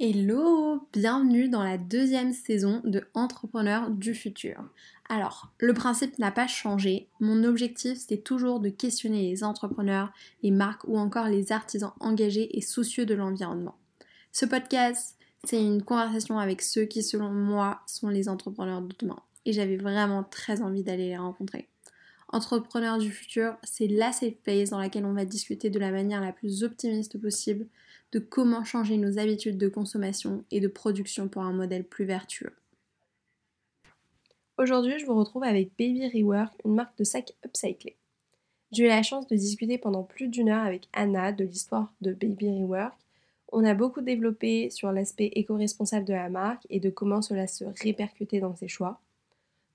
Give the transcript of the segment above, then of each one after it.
Hello, bienvenue dans la deuxième saison de Entrepreneurs du futur. Alors, le principe n'a pas changé. Mon objectif, c'est toujours de questionner les entrepreneurs, les marques ou encore les artisans engagés et soucieux de l'environnement. Ce podcast, c'est une conversation avec ceux qui, selon moi, sont les entrepreneurs de demain. Et j'avais vraiment très envie d'aller les rencontrer. Entrepreneurs du futur, c'est la safe place dans laquelle on va discuter de la manière la plus optimiste possible de comment changer nos habitudes de consommation et de production pour un modèle plus vertueux. Aujourd'hui, je vous retrouve avec Baby Rework, une marque de sacs upcyclés. J'ai eu la chance de discuter pendant plus d'une heure avec Anna de l'histoire de Baby Rework. On a beaucoup développé sur l'aspect éco-responsable de la marque et de comment cela se répercutait dans ses choix,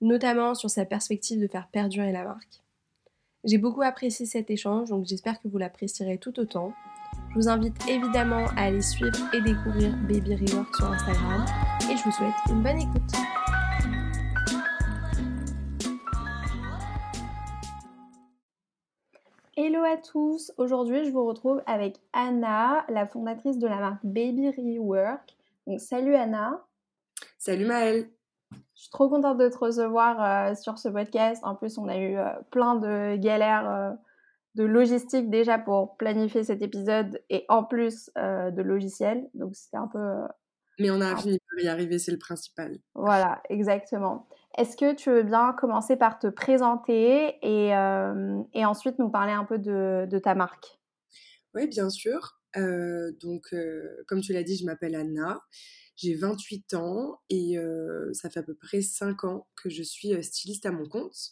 notamment sur sa perspective de faire perdurer la marque. J'ai beaucoup apprécié cet échange, donc j'espère que vous l'apprécierez tout autant. Je vous invite évidemment à aller suivre et découvrir Baby Rework sur Instagram et je vous souhaite une bonne écoute. Hello à tous, aujourd'hui je vous retrouve avec Anna, la fondatrice de la marque Baby Rework. Donc salut Anna. Salut Maëlle. Je suis trop contente de te recevoir euh, sur ce podcast. En plus, on a eu euh, plein de galères euh, de logistique déjà pour planifier cet épisode et en plus euh, de logiciel. Donc c'était un peu. Euh, Mais on a fini par y arriver, c'est le principal. Voilà, exactement. Est-ce que tu veux bien commencer par te présenter et, euh, et ensuite nous parler un peu de, de ta marque? Oui, bien sûr. donc, comme tu l'as dit, je m'appelle Anna. J'ai 28 ans et ça fait à peu près 5 ans que je suis styliste à mon compte.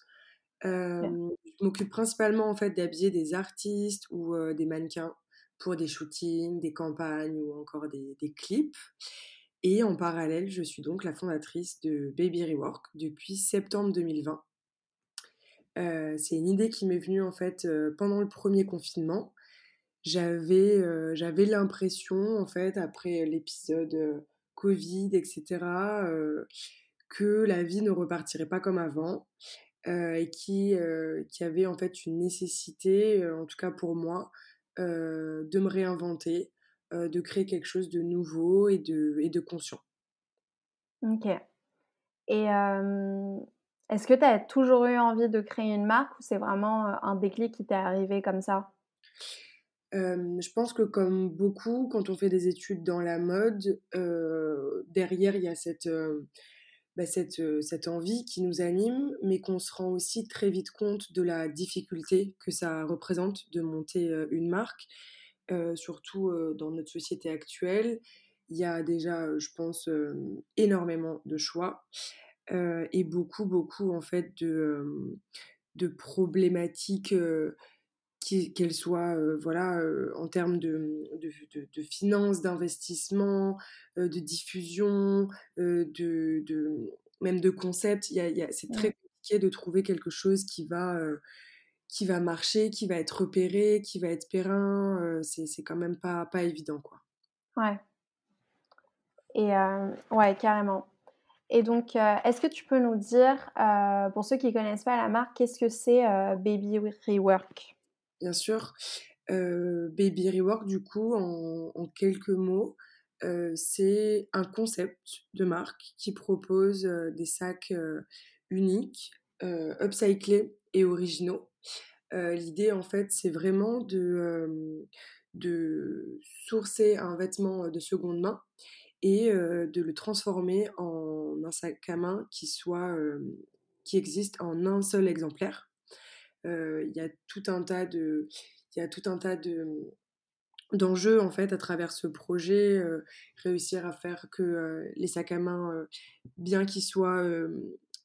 Je m'occupe principalement en fait d'habiller des artistes ou des mannequins pour des shootings, des campagnes ou encore des, clips. Et en parallèle, je suis donc la fondatrice de Baby Rework depuis septembre 2020. Euh, c'est une idée qui m'est venue en fait pendant le premier confinement. J'avais j'avais l'impression en fait après l'épisode Covid etc que la vie ne repartirait pas comme avant et qui, euh, qui avait en fait une nécessité, euh, en tout cas pour moi, de me réinventer, de créer quelque chose de nouveau et de, et de conscient. Ok. Et est-ce que tu as toujours eu envie de créer une marque ou c'est vraiment un déclic qui t'est arrivé comme ça? Euh, je pense que comme beaucoup, quand on fait des études dans la mode, euh, derrière il y a cette, euh, bah, cette, cette envie qui nous anime, mais qu'on se rend aussi très vite compte de la difficulté que ça représente de monter une marque, surtout dans notre société actuelle. Il y a déjà, je pense, énormément de choix et beaucoup, beaucoup en fait de, de problématiques qu'elles soient euh, voilà, euh, en termes de, de, de, de finances, d'investissement, euh, de diffusion, de, même de concept. Y a, y a, c'est très compliqué de trouver quelque chose qui va, qui va marcher, qui va être repéré, qui va être périn. c'est, c'est quand même pas, pas évident. Quoi. Ouais. Et ouais, carrément. Et donc, est-ce que tu peux nous dire, pour ceux qui ne connaissent pas la marque, qu'est-ce que c'est Baby Rework? Bien sûr. Baby Rework, du coup, en, quelques mots, c'est un concept de marque qui propose des sacs uniques, upcyclés et originaux. L'idée, en fait, c'est vraiment de, de sourcer un vêtement de seconde main et de le transformer en un sac à main qui soit qui existe en un seul exemplaire il y a tout un tas de il y a tout un tas de d'enjeux en fait à travers ce projet réussir à faire que les sacs à main bien qu'ils soient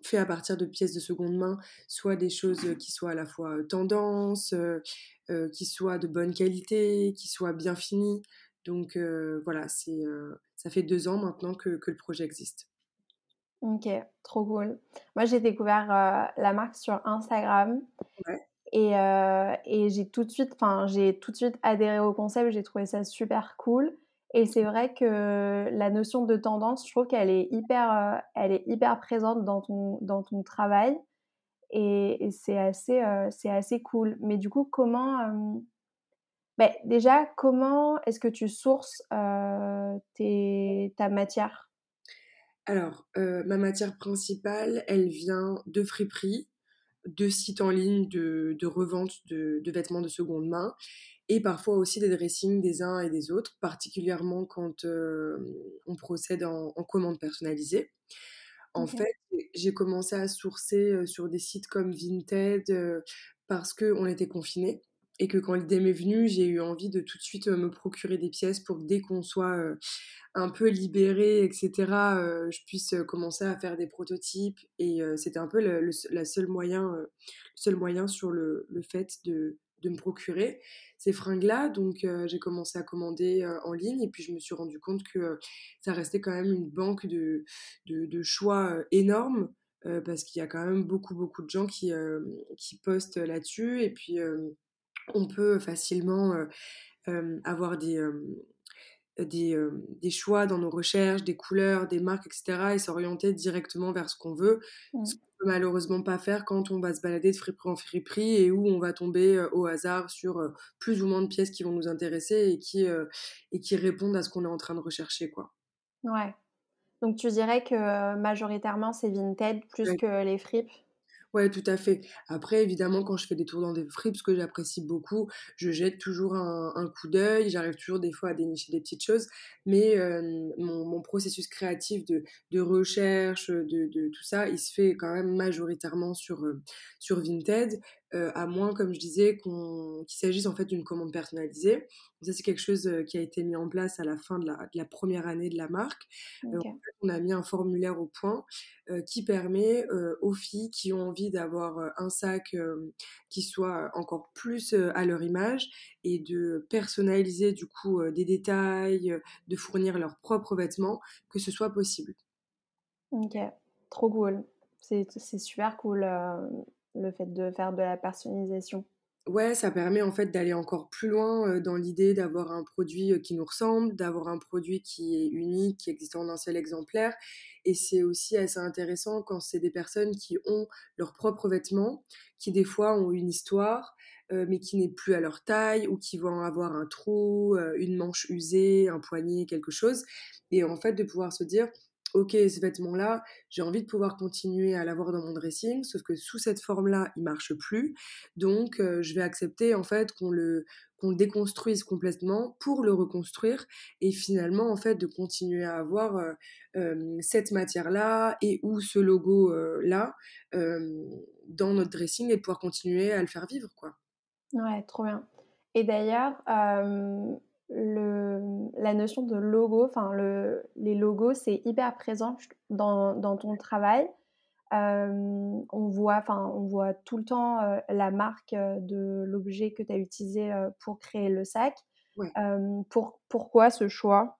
faits à partir de pièces de seconde main soient des choses qui soient à la fois tendance qui soient de bonne qualité qui soient bien finies. Donc voilà c'est ça fait deux ans maintenant que, que le projet existe Ok, trop cool. Moi, j'ai découvert euh, la marque sur Instagram ouais. et, euh, et j'ai tout de suite, enfin, j'ai tout de suite adhéré au concept. J'ai trouvé ça super cool. Et c'est vrai que la notion de tendance, je trouve qu'elle est hyper, euh, elle est hyper présente dans ton, dans ton travail et, et c'est assez, c'est assez cool. Mais du coup, comment, Beh, déjà, comment est-ce que tu sources, tes ta matière? Alors, heu, ma matière principale, elle vient de friperies, de sites en ligne de de revente de de vêtements de seconde main et parfois aussi des dressings des uns et des autres, particulièrement quand, hem, on procède en en commande personnalisée. En fait, j'ai commencé à sourcer, heu, sur des sites comme Vinted, parce qu'on était confinés et que quand l'idée m'est venue, j'ai eu envie de tout de suite, me procurer des pièces pour que dès qu'on soit, un peu libérés et cetera, heu, je puisse, commencer à faire des prototypes et c'était un peu le la seule moyen, seul moyen sur le le fait de de me procurer ces fringues-là. Donc j'ai commencé à commander, en ligne et puis je me suis rendu compte que, ça restait quand même une banque de de de choix, heu, parce qu'il y a quand même beaucoup, beaucoup de gens qui, qui postent là-dessus et puis, on peut facilement, avoir des, des, choix dans nos recherches, des couleurs, des marques et cetera et s'orienter directement vers ce qu'on veut. Ce qu'on peut malheureusement pas faire quand on va se balader de friperie en friperie et où on va tomber, au hasard sur, plus ou moins de pièces qui vont nous intéresser et qui, et qui répondent à ce qu'on est en train de rechercher, quoi. Ouais. Donc tu dirais que majoritairement c'est Vinted plus Ouais. que les fripes? Ouais, tout à fait. Après, évidemment, quand je fais des tours dans des fripes, ce que j'apprécie beaucoup, je jette toujours un coup d'œil. J'arrive toujours des fois à dénicher des petites choses, mais mon processus créatif de recherche, de tout ça, il se fait quand même majoritairement sur Vinted, heu, à moins, comme je disais, qu'on qu'il s'agisse en fait d'une commande personnalisée. Ça, c'est quelque chose, heu, qui a été mis en place à la fin de la de la 1re année de la marque. En fait, on a mis un formulaire au point, qui permet, aux filles qui ont envie d'avoir, un sac, qui soit encore plus, à leur image et de personnaliser du coup, des détails, de fournir leurs propres vêtements, que ce soit possible. OK, trop cool. C'est c'est super cool, le fait de faire de la personnalisation. Ouais, ça permet en fait d'aller encore plus loin, heu, dans l'idée d'avoir un produit, heu, qui nous ressemble, d'avoir un produit qui est unique, qui existe en un seul exemplaire et c'est aussi assez intéressant quand c'est des personnes qui ont leurs propres vêtements, qui des fois ont une histoire, heu, mais qui n'est plus à leur taille ou qui vont avoir un trou, une manche usée, un poignet, quelque chose et en fait de pouvoir se dire: «OK, ce vêtement-là, j'ai envie de pouvoir continuer à l'avoir dans mon dressing, sauf que sous cette forme-là, il marche plus, donc heu, je vais accepter en fait qu'on le qu'on déconstruise complètement pour le reconstruire et finalement en fait de continuer à avoir, heu, hem, cette matière-là et ou ce logo, heu, là, hem, dans notre dressing et de pouvoir continuer à le faire vivre, quoi». Ouais, trop bien et d'ailleurs, le la notion de logo, enfin le les logos, c'est hyper présent dans dans ton travail. Hem, on voit enfin, on voit tout le temps, heu, la marque, heu, de l'objet que tu as utilisé, pour créer le sac. Pour pourquoi ce choix?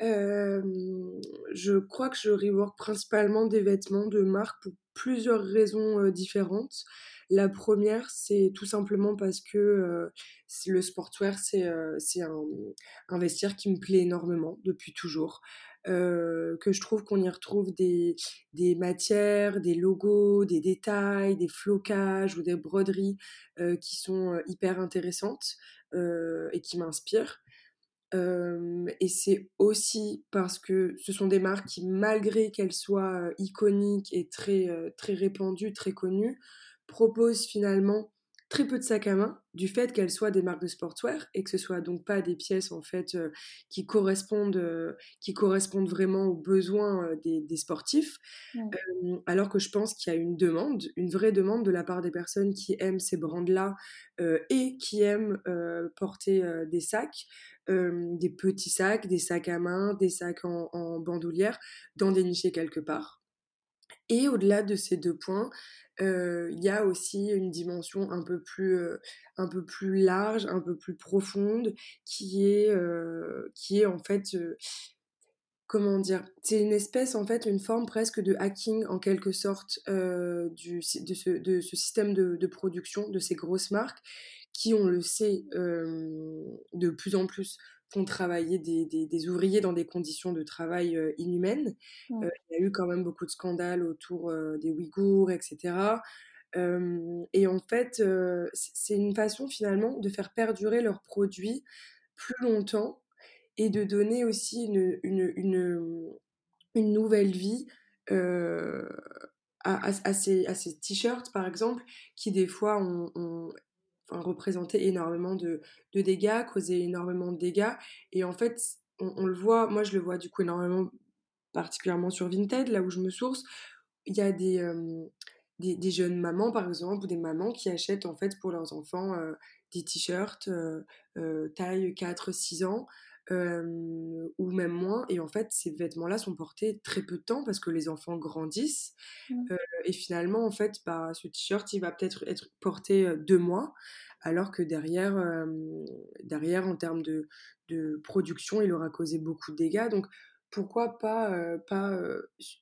Je crois que je rework principalement des vêtements de marque pour plusieurs raisons, différentes. La 1re, c'est tout simplement parce que, le sportswear, c'est, un, vestiaire qui me plaît énormément depuis toujours. Que je trouve qu'on y retrouve des des matières, des logos, des détails, des flocages ou des broderies, qui sont, hyper intéressantes, et qui m'inspirent. Et c'est aussi parce que ce sont des marques qui, malgré qu'elles soient, iconiques et très, très répandues, très connues, proposent finalement très peu de sacs à main, du fait qu'elles soient des marques de sportswear et que ce soit donc pas des pièces en fait, heu, qui correspondent, heu, qui correspondent vraiment aux besoins, heu, des des sportifs. Alors que je pense qu'il y a une demande, une vraie demande de la part des personnes qui aiment ces brands-là, heu et qui aiment, porter, des sacs, des petits sacs, des sacs à main, des sacs en en bandoulière, d'en dénicher quelque part et au-delà de ces 2 points, heu, il y a aussi une dimension un peu plus, heu, un peu plus large, un peu plus profonde qui est, heu, qui est en fait, comment dire? C'est une espèce en fait, une forme presque de hacking en quelque sorte, du de ce système de production de ces grosses marques qui, on le sait, de plus en plus font travailler des des des ouvriers dans des conditions de travail, inhumaines. Il y a eu quand même beaucoup de scandales autour, des Ouïghours et cetera. et en fait, c'est une façon finalement de faire perdurer leurs produits plus longtemps et de donner aussi une, une, une, une nouvelle vie à, à, ces, à ces t-shirts, par exemple, qui des fois ont, ont enfin, représenté énormément de, de, dégâts, causé énormément de dégâts. Et en fait, on, le voit, moi je le vois du coup énormément, particulièrement sur Vinted, là où je me source. Il y a des, des, jeunes mamans, par exemple, ou des mamans qui achètent en fait pour leurs enfants des t-shirts taille 4-6 ans euh, ou même moins. Et en fait, ces vêtements-là sont portés très peu de temps parce que les enfants grandissent. Mmh. Euh, et finalement, en fait, bah, ce t-shirt, il va peut-être être porté deux mois, alors que derrière, euh, derrière en termes de, de, production, il aura causé beaucoup de dégâts. Donc, pourquoi pas, pas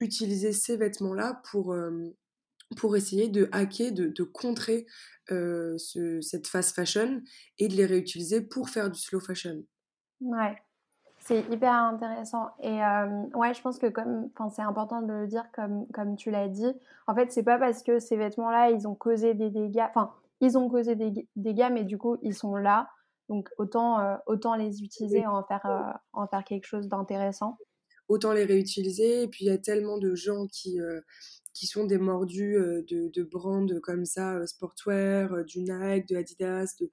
utiliser ces vêtements-là pour pour essayer de hacker, de, de contrer euh, ce, cette fast fashion et de les réutiliser pour faire du slow fashion? Ouais, c'est hyper intéressant. Et euh, ouais, je pense que comme, c'est important de le dire comme, comme tu l'as dit. En fait, c'est pas parce que ces vêtements-là, ils ont causé des dégâts. Enfin, ils ont causé des dégâts, mais du coup, ils sont là. Donc, autant, euh, autant les utiliser, en faire, euh, en faire quelque chose d'intéressant. Autant les réutiliser. Et puis, il y a tellement de gens qui, qui sont des mordus de, de brands comme ça, sportwear, du Nike, de Adidas de,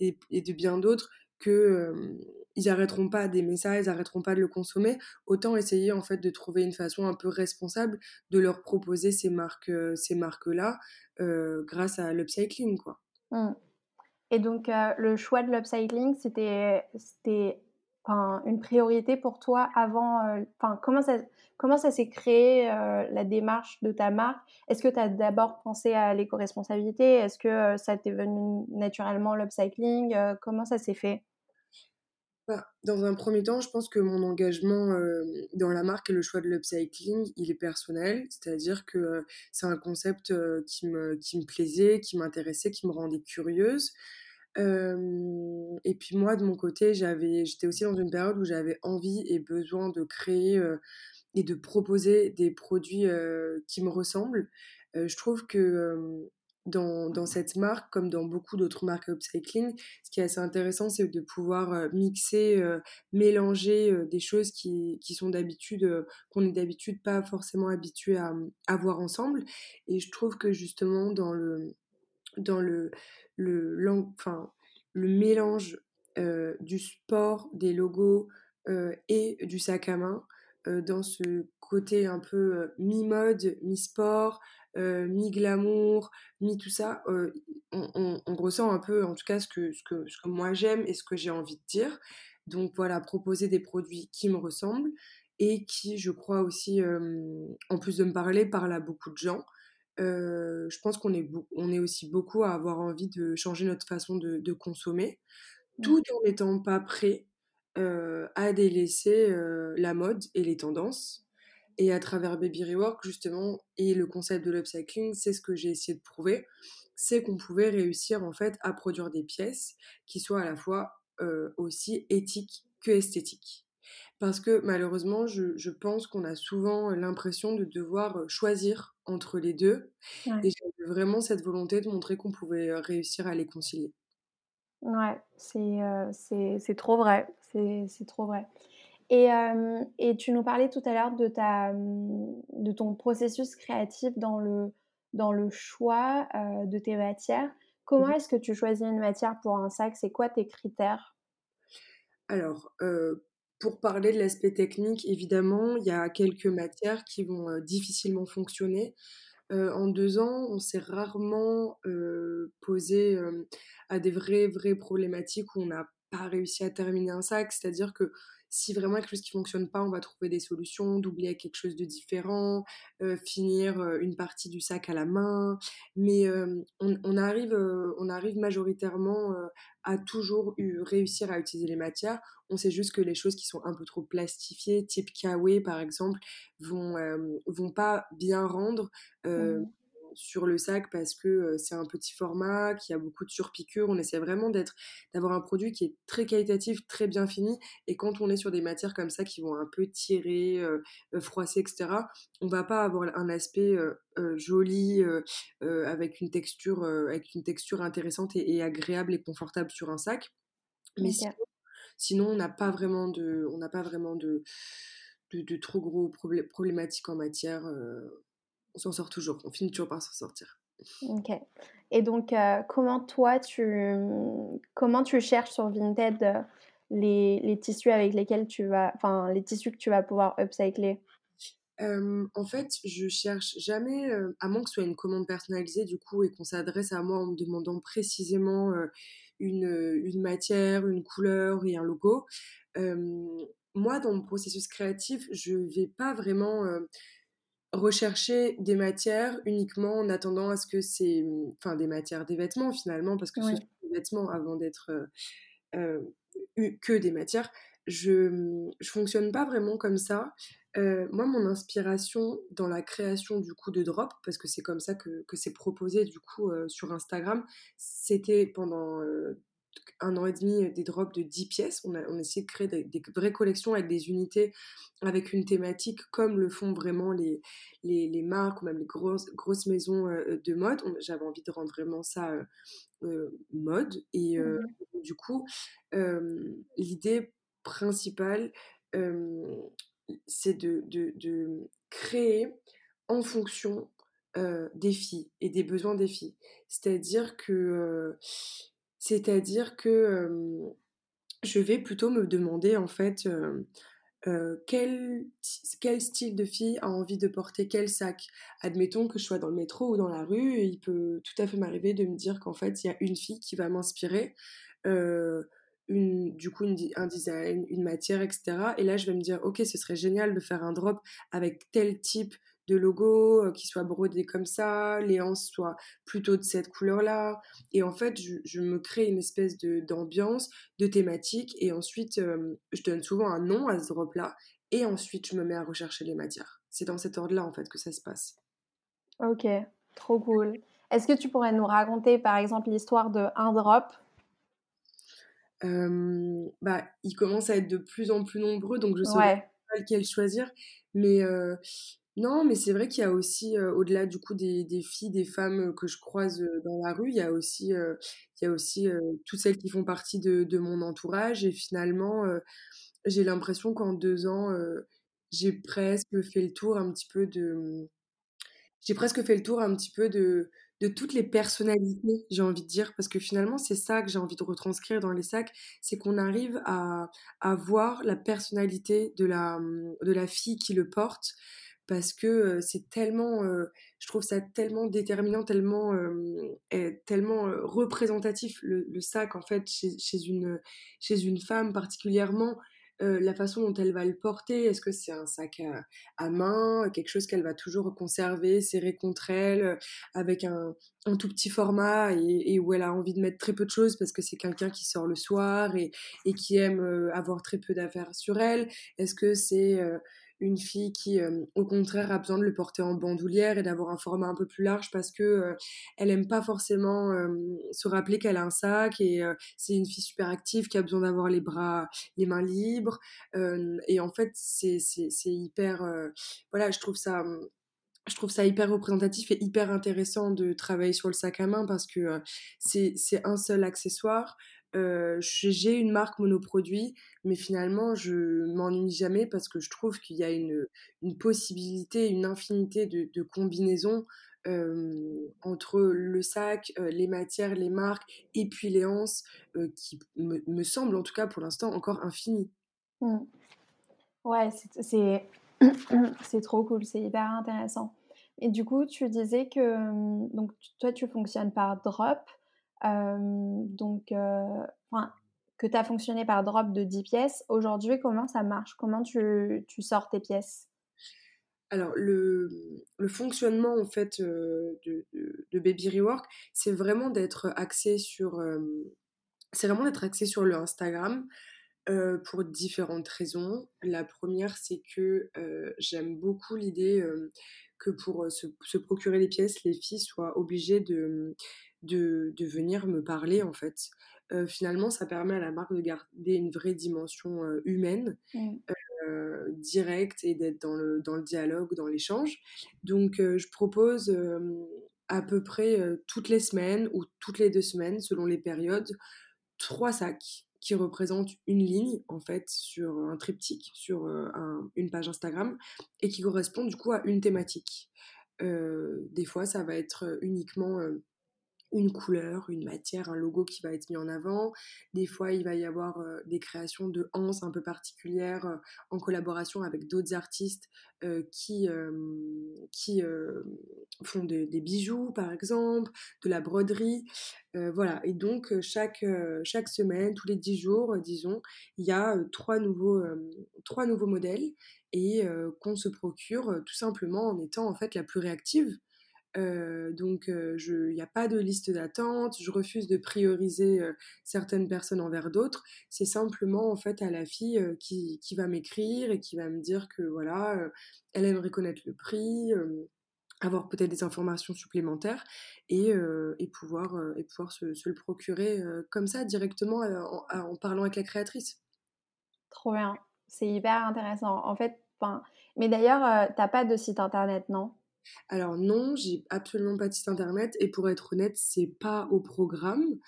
et, de bien d'autres que euh, ils arrêteront pas d'aimer ça, ils arrêteront pas de le consommer. Autant essayer en fait de trouver une façon un peu responsable de leur proposer ces marques, euh, ces marques là, euh, grâce à l'upcycling quoi. Mmh. Et donc le choix de l'upcycling, c'était c'était une priorité pour toi avant Enfin, comment ça, comment ça s'est créé la démarche de ta marque? Est-ce que tu as d'abord pensé à l'éco-responsabilité? Est-ce que ça t'est venu naturellement l'upcycling? Comment ça s'est fait? Dans un premier temps, je pense que mon engagement dans la marque et le choix de l'upcycling, il est personnel, c'est-à-dire que c'est un concept qui, me, qui me plaisait, qui m'intéressait, qui me rendait curieuse et puis moi, de mon côté, j'étais aussi dans une période où j'avais envie et besoin de créer et de proposer des produits qui me ressemblent. je trouve que dans, cette marque, comme dans beaucoup d'autres marques upcycling, ce qui est assez intéressant, c'est de pouvoir mixer, mélanger des choses qui, sont d'habitude, qu'on est d'habitude pas forcément habitué à, à voir ensemble. Et je trouve que justement, dans le, dans le, le, mélange euh, du sport, des logos euh, et du sac à main euh, dans ce côté un peu mi-mode, mi-sport, mi-glamour, mi-tout ça, on, on, ressent un peu en tout cas ce que, ce que, ce que moi j'aime et ce que j'ai envie de dire. Donc voilà, proposer des produits qui me ressemblent et qui, je crois aussi, en plus de me parler, parlent à beaucoup de gens. Euh, je pense qu'on est, on est aussi beaucoup à avoir envie de changer notre façon de, de consommer, tout en n'étant pas prêt euh, à délaisser euh, la mode et les tendances. Et à travers Baby Rework, justement, et le concept de l'upcycling, c'est ce que j'ai essayé de prouver, c'est qu'on pouvait réussir en fait à produire des pièces qui soient à la fois aussi éthiques que esthétiques parce que malheureusement, je, je pense qu'on a souvent l'impression de devoir choisir entre les deux. Ouais. Et j'avais vraiment cette volonté de montrer qu'on pouvait réussir à les concilier. Ouais, c'est euh, c'est trop vrai. C'est trop vrai. Et, euh, et, tu nous parlais tout à l'heure de, ta, de ton processus créatif dans le, dans le choix euh, de tes matières. Comment mmh. est-ce que tu choisis une matière pour un sac? C'est quoi tes critères? Alors, pour parler de l'aspect technique, évidemment, il y a quelques matières qui vont euh, difficilement fonctionner. Euh, en deux ans, on s'est rarement euh, posé euh, à des vraies, vraies problématiques où on n'a pas réussi à terminer un sac. C'est-à-dire que si vraiment quelque chose qui fonctionne pas, on va trouver des solutions, doubler quelque chose de différent, euh, finir euh, une partie du sac à la main. Mais euh, on, arrive, on arrive majoritairement à toujours réussir à utiliser les matières. On sait juste que les choses qui sont un peu trop plastifiées, type kawaii par exemple, vont, vont pas bien rendre. Mmh sur le sac parce que c'est un petit format, qu'il y a beaucoup de surpiqûres. On essaie vraiment d'être, d'avoir un produit qui est très qualitatif, très bien fini. Et quand on est sur des matières comme ça qui vont un peu tirer, froisser, etc., on va pas avoir un aspect joli avec une texture, avec une texture intéressante et, agréable et confortable sur un sac. Mais sinon, on n'a pas vraiment de, on n'a pas vraiment de, de, trop gros problématiques en matière. On s'en sort toujours. On finit toujours par s'en sortir. Ok. Et donc, comment toi, tu, comment tu cherches sur Vinted les, les, tissus avec lesquels tu vas, enfin, les tissus que tu vas pouvoir upcycler? En fait, je cherche jamais, à moins que ce soit une commande personnalisée du coup et qu'on s'adresse à moi en me demandant précisément une, une, matière, une couleur et un logo. moi, dans mon processus créatif, je vais pas vraiment rechercher des matières uniquement en attendant à ce que c'est, enfin des matières, des vêtements finalement, parce que ce sont des vêtements avant d'être que des matières. Je, je fonctionne pas vraiment comme ça. Euh, moi, mon inspiration dans la création du coup de drop, parce que c'est comme ça que, que c'est proposé du coup euh, sur Instagram, c'était pendant euh, un an et demi des drops de 10 pièces. On a, on essayé de créer des, vraies collections avec des unités, avec une thématique comme le font vraiment les, les, les marques ou même les grosses, grosses maisons de mode. J'avais envie de rendre vraiment ça mode. Et mmh du coup, l'idée principale, c'est de, de, créer en fonction des filles et des besoins des filles. C'est-à-dire que, c'est-à-dire que je vais plutôt me demander en fait quel, style de fille a envie de porter quel sac? Admettons que je sois dans le métro ou dans la rue, il peut tout à fait m'arriver de me dire qu'en fait il y a une fille qui va m'inspirer du coup un design, une matière, etc. Et là, je vais me dire, ok, ce serait génial de faire un drop avec tel type de logo euh, qui soit brodé comme ça, les hanches soient plutôt de cette couleur-là. Et en fait, je, me crée une espèce d'ambiance, de thématique, et ensuite, euh, je donne souvent un nom à ce drop-là, et ensuite, je me mets à rechercher les matières. C'est dans cet ordre-là, en fait, que ça se passe. Ok, trop cool. Est-ce que tu pourrais nous raconter, par exemple, l'histoire de un drop? Bah, ils commencent à être de plus en plus nombreux, donc je sais pas lequel choisir. Mais non, mais c'est vrai qu'il y a aussi, au-delà du coup des, filles, des femmes que je croise dans la rue, il y a aussi, toutes celles qui font partie de, mon entourage. Et finalement, j'ai l'impression qu'en deux ans, j'ai presque fait le tour un petit peu de... J'ai presque fait le tour un petit peu de, toutes les personnalités, j'ai envie de dire, parce que finalement, c'est ça que j'ai envie de retranscrire dans les sacs, c'est qu'on arrive à, voir la personnalité de la fille qui le porte, parce que c'est tellement, je trouve ça tellement déterminant, tellement, tellement représentatif, le, sac, en fait, chez, une, chez une femme particulièrement, la façon dont elle va le porter. Est-ce que c'est un sac à, main, quelque chose qu'elle va toujours conserver, serrer contre elle, avec un, tout petit format et, où elle a envie de mettre très peu de choses parce que c'est quelqu'un qui sort le soir et, et qui aime avoir très peu d'affaires sur elle? Est-ce que c'est une fille qui, euh, au contraire, a besoin de le porter en bandoulière et d'avoir un format un peu plus large parce que euh, elle aime pas forcément euh, se rappeler qu'elle a un sac et c'est une fille super active qui a besoin d'avoir les bras, les mains libres. et en fait, c'est hyper, voilà, je trouve ça je trouve ça hyper représentatif et hyper intéressant de travailler sur le sac à main parce que c'est un seul accessoire. Euh, j'ai une marque monoproduit, mais finalement, je m'ennuie jamais parce que je trouve qu'il y a une, possibilité, une infinité de, combinaisons entre le sac, les matières, les marques et puis les anses qui me, me semblent en tout cas pour l'instant encore infinies. Mmh. Ouais, c'est trop cool, c'est hyper intéressant. Et du coup, tu disais que donc toi, tu fonctionnes par drop donc, que tu as fonctionné par drop de 10 pièces. Aujourd'hui, comment ça marche? Comment tu, tu, sors tes pièces? Alors, le, le, fonctionnement en fait de, Baby Rework, c'est vraiment d'être axé sur, c'est vraiment d'être axé sur le Instagram pour différentes raisons. La première, c'est que j'aime beaucoup l'idée que pour se, se, procurer les pièces, les filles soient obligées de, de, de venir me parler en fait. Euh, finalement, ça permet à la marque de garder une vraie dimension euh, humaine, mmh. euh, directe et d'être dans le, dans le dialogue, dans l'échange. Donc, je propose à peu près toutes les semaines ou toutes les deux semaines, selon les périodes, trois sacs qui représentent une ligne en fait sur un triptyque, sur une page Instagram et qui correspondent du coup à une thématique. des fois, ça va être uniquement une couleur, une matière, un logo qui va être mis en avant. Des fois, il va y avoir euh, des créations de hanses un peu particulières euh, en collaboration avec d'autres artistes euh, qui, qui font des bijoux, par exemple, de la broderie. voilà, et donc chaque, chaque semaine, tous les dix jours, disons, il y a trois, nouveaux, trois nouveaux modèles et qu'on se procure tout simplement en étant en fait la plus réactive donc, il n'y a pas de liste d'attente. Je refuse de prioriser certaines personnes envers d'autres. C'est simplement en fait à la fille qui, qui, va m'écrire et qui va me dire que voilà, elle aimerait connaître le prix, avoir peut-être des informations supplémentaires et, et pouvoir, et pouvoir se, le procurer comme ça directement en, en, parlant avec la créatrice. Trop bien, c'est hyper intéressant. En fait, mais d'ailleurs, t'as pas de site internet, non? Alors non, j'ai absolument pas de site internet et pour être honnête, c'est pas au programme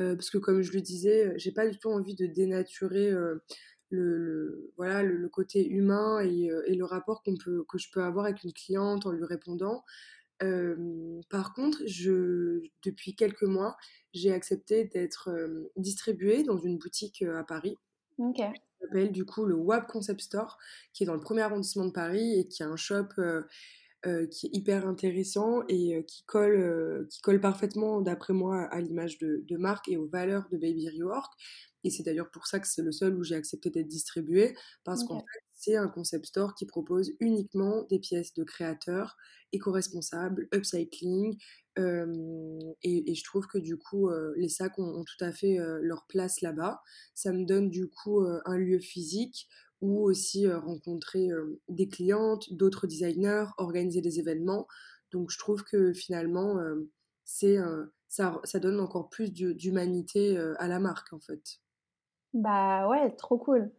euh, parce que comme je le disais, j'ai pas du tout envie de dénaturer euh, le, voilà le, côté humain et, euh, et le rapport qu'on peut que je peux avoir avec une cliente en lui répondant. par contre, je, depuis quelques mois, j'ai accepté d'être distribuée dans une boutique à Paris. Ok. Qui s'appelle du coup le WAP Concept Store, qui est dans le premier arrondissement de Paris et qui a un shop euh, qui est hyper intéressant et euh, qui, colle, euh, qui colle parfaitement, d'après moi, à l'image de, de, marque et aux valeurs de Baby Rework. Et c'est d'ailleurs pour ça que c'est le seul où j'ai accepté d'être distribué, parce qu'en fait, c'est un concept store qui propose uniquement des pièces de créateurs éco-responsables, upcycling. et, et, je trouve que du coup, les sacs ont, ont, tout à fait leur place là-bas. Ça me donne du coup un lieu physique ou aussi rencontrer des clientes, d'autres designers, organiser des événements. Donc je trouve que finalement, c'est ça, ça, donne encore plus d'humanité à la marque en fait. Bah ouais, trop cool.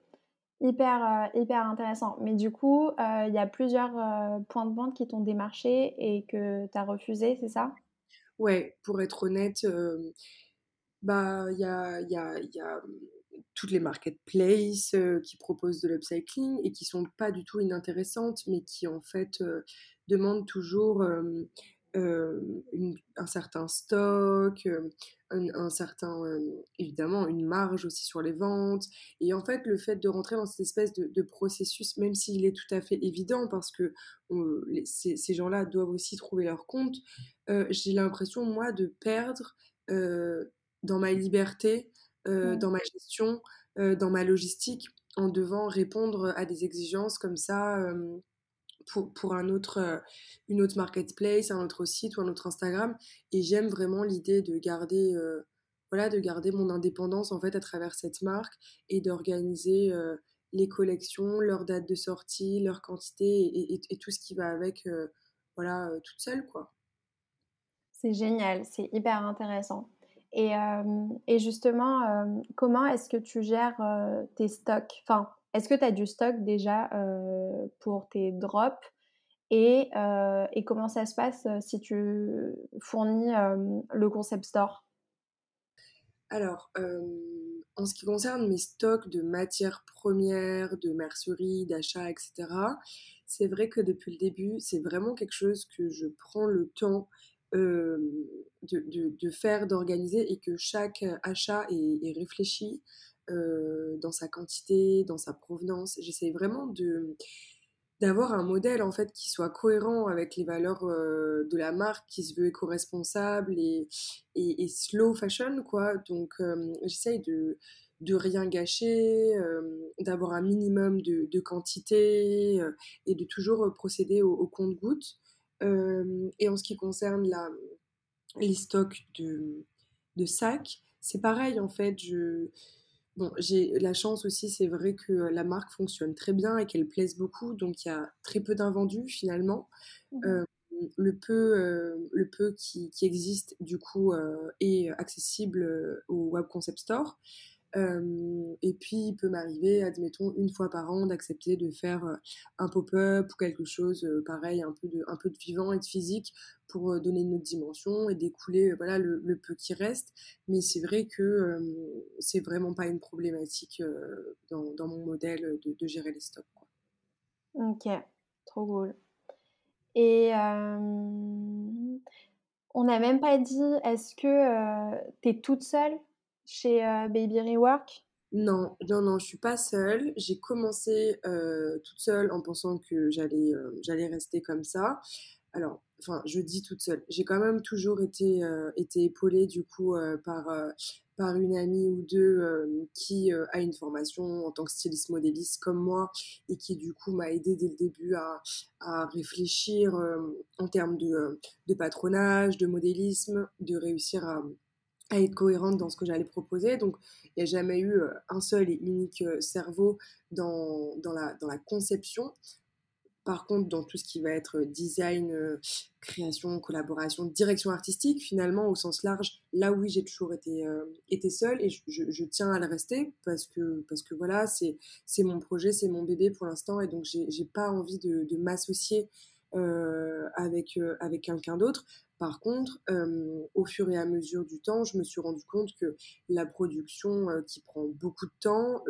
Hyper, hyper intéressant. Mais du coup, il y a plusieurs points de vente qui t'ont démarché et que tu as refusé, c'est ça? Ouais, pour être honnête, bah il y a, y, a, y a toutes les marketplaces qui proposent de l'upcycling et qui sont pas du tout inintéressantes, mais qui en fait demandent toujours un certain stock, un, certain, évidemment, une marge aussi sur les ventes. Et en fait, le fait de rentrer dans cette espèce de, processus, même s'il est tout à fait évident, parce que ces gens-là doivent aussi trouver leur compte, j'ai l'impression, moi, de perdre dans ma liberté euh, dans ma gestion, euh, dans ma logistique, en devant répondre à des exigences comme ça euh, pour, pour un autre, une autre marketplace, un autre site ou un autre Instagram. Et j'aime vraiment l'idée de garder, voilà, de garder mon indépendance en fait à travers cette marque et d'organiser les collections, leur date de sortie, leur quantité et, et, tout ce qui va avec, voilà, toute seule quoi. C'est génial, c'est hyper intéressant. Et, et justement, comment est-ce que tu gères tes stocks? Enfin, est-ce que tu as du stock déjà pour tes drops? Et, comment ça se passe si tu fournis le concept store? Alors, en ce qui concerne mes stocks de matières premières, de mercerie, d'achat, etc., c'est vrai que depuis le début, c'est vraiment quelque chose que je prends le temps de, de, faire, d'organiser et que chaque achat est, réfléchi dans sa quantité, dans sa provenance. J'essaie vraiment de d'avoir un modèle en fait qui soit cohérent avec les valeurs de la marque qui se veut éco-responsable et, slow fashion quoi donc j'essaye de de rien gâcher, d'avoir un minimum de, de quantité et de toujours procéder au, au compte-goutte et en ce qui concerne la, les stocks de, de sacs, c'est pareil en fait. Je, Bon, j'ai la chance aussi, c'est vrai que la marque fonctionne très bien et qu'elle plaise beaucoup, donc il y a très peu d'invendus finalement. Mmh le peu, le peu qui, qui, existe du coup est accessible au Web Concept Store. Euh, et puis, il peut m'arriver, admettons, une fois par an, d'accepter de faire euh, un pop-up ou quelque chose euh, pareil, un peu, de, un peu de vivant et de physique pour donner une autre dimension et d'écouler voilà, le, peu qui reste. Mais c'est vrai que c'est vraiment pas une problématique dans, mon modèle de, gérer les stocks. Ok, trop cool. Et on n'a même pas dit, est-ce que tu es toute seule chez euh, Baby Rework? Non, non, non, je suis pas seule. J'ai commencé euh, toute seule en pensant que j'allais euh, j'allais rester comme ça. Alors, enfin, je dis toute seule. J'ai quand même toujours été, été épaulée du coup par, par une amie ou deux qui a une formation en tant que styliste modéliste comme moi et qui du coup m'a aidé dès le début à, à réfléchir en termes de, de patronage, de modélisme, de réussir à à être cohérente dans ce que j'allais proposer. Donc, il n'y a jamais eu euh, un seul et unique euh, cerveau dans, la, conception. Par contre, dans tout ce qui va être euh, design, création, collaboration, direction artistique, finalement, au sens large, là oui, j'ai toujours été, été seule et je, tiens à le rester parce que, parce que voilà, c'est mon projet, c'est mon bébé pour l'instant et donc j'ai pas envie de m'associer avec, avec quelqu'un d'autre. Par contre, au fur et à mesure du temps, je me suis rendu compte que la production qui prend beaucoup de temps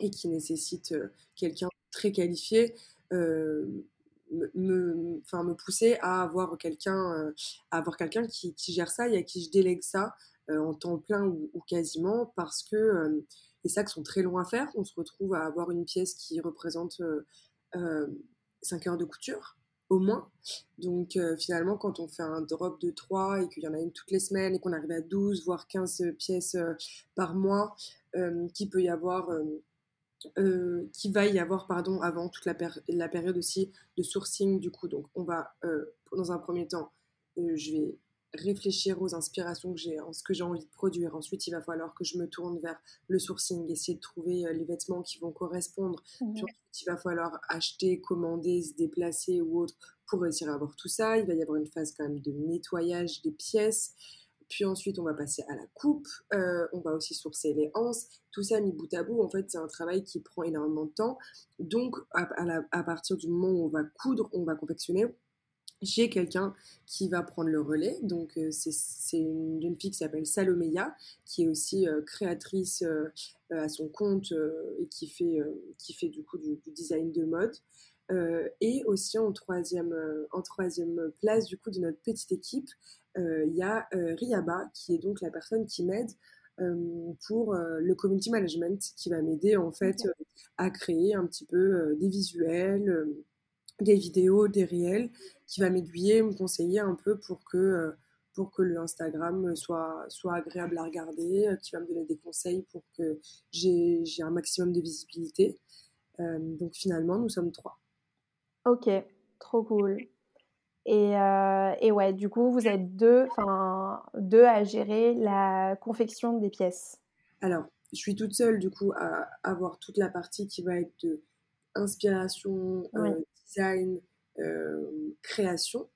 et qui nécessite quelqu'un très qualifié me, me poussait à avoir quelqu'un à avoir qui, gère ça et à qui je délègue ça en temps plein ou, ou quasiment parce que les sacs sont très longs à faire. On se retrouve à avoir une pièce qui représente 5 heures de couture au moins. Donc euh, finalement, quand on fait un drop de 3 et qu'il y en a une toutes les semaines et qu'on arrive à 12, voire 15 pièces euh, par mois, euh, qui peut y avoir... qui va y avoir pardon avant toute la, la, période aussi de sourcing du coup donc on va dans un premier temps je vais réfléchir aux inspirations que j'ai, en ce que j'ai envie de produire. Ensuite, il va falloir que je me tourne vers le sourcing, essayer de trouver euh, les vêtements qui vont correspondre. Mmh. Puis ensuite, il va falloir acheter, commander, se déplacer ou autre pour réussir à avoir tout ça. Il va y avoir une phase quand même de nettoyage des pièces. Puis ensuite, on va passer à la coupe. Euh, on va aussi sourcer les anses. Tout ça mis bout à bout, en fait, c'est un travail qui prend énormément de temps. Donc, à, à partir du moment où on va coudre, on va confectionner, j'ai quelqu'un qui va prendre le relais. Donc, euh, c'est une jeune fille qui s'appelle Salomeya, qui est aussi euh, créatrice euh, à son compte et qui fait, qui fait du coup du, design de mode. et aussi en troisième, en troisième place du coup de notre petite équipe, il y a Riaba, qui est donc la personne qui m'aide pour le community management, qui va m'aider en fait à créer un petit peu des visuels des vidéos, des réels, qui va m'aiguiller, me conseiller un peu pour que, euh, pour que le Instagram soit, soit agréable à regarder, euh, qui va me donner des conseils pour que j'ai un maximum de visibilité. Euh, donc finalement, nous sommes trois. Ok, trop cool. Et, et ouais, du coup, vous êtes deux, deux à gérer la confection des pièces. Alors, je suis toute seule, du coup, à avoir toute la partie qui va être de inspiration, design, euh, création,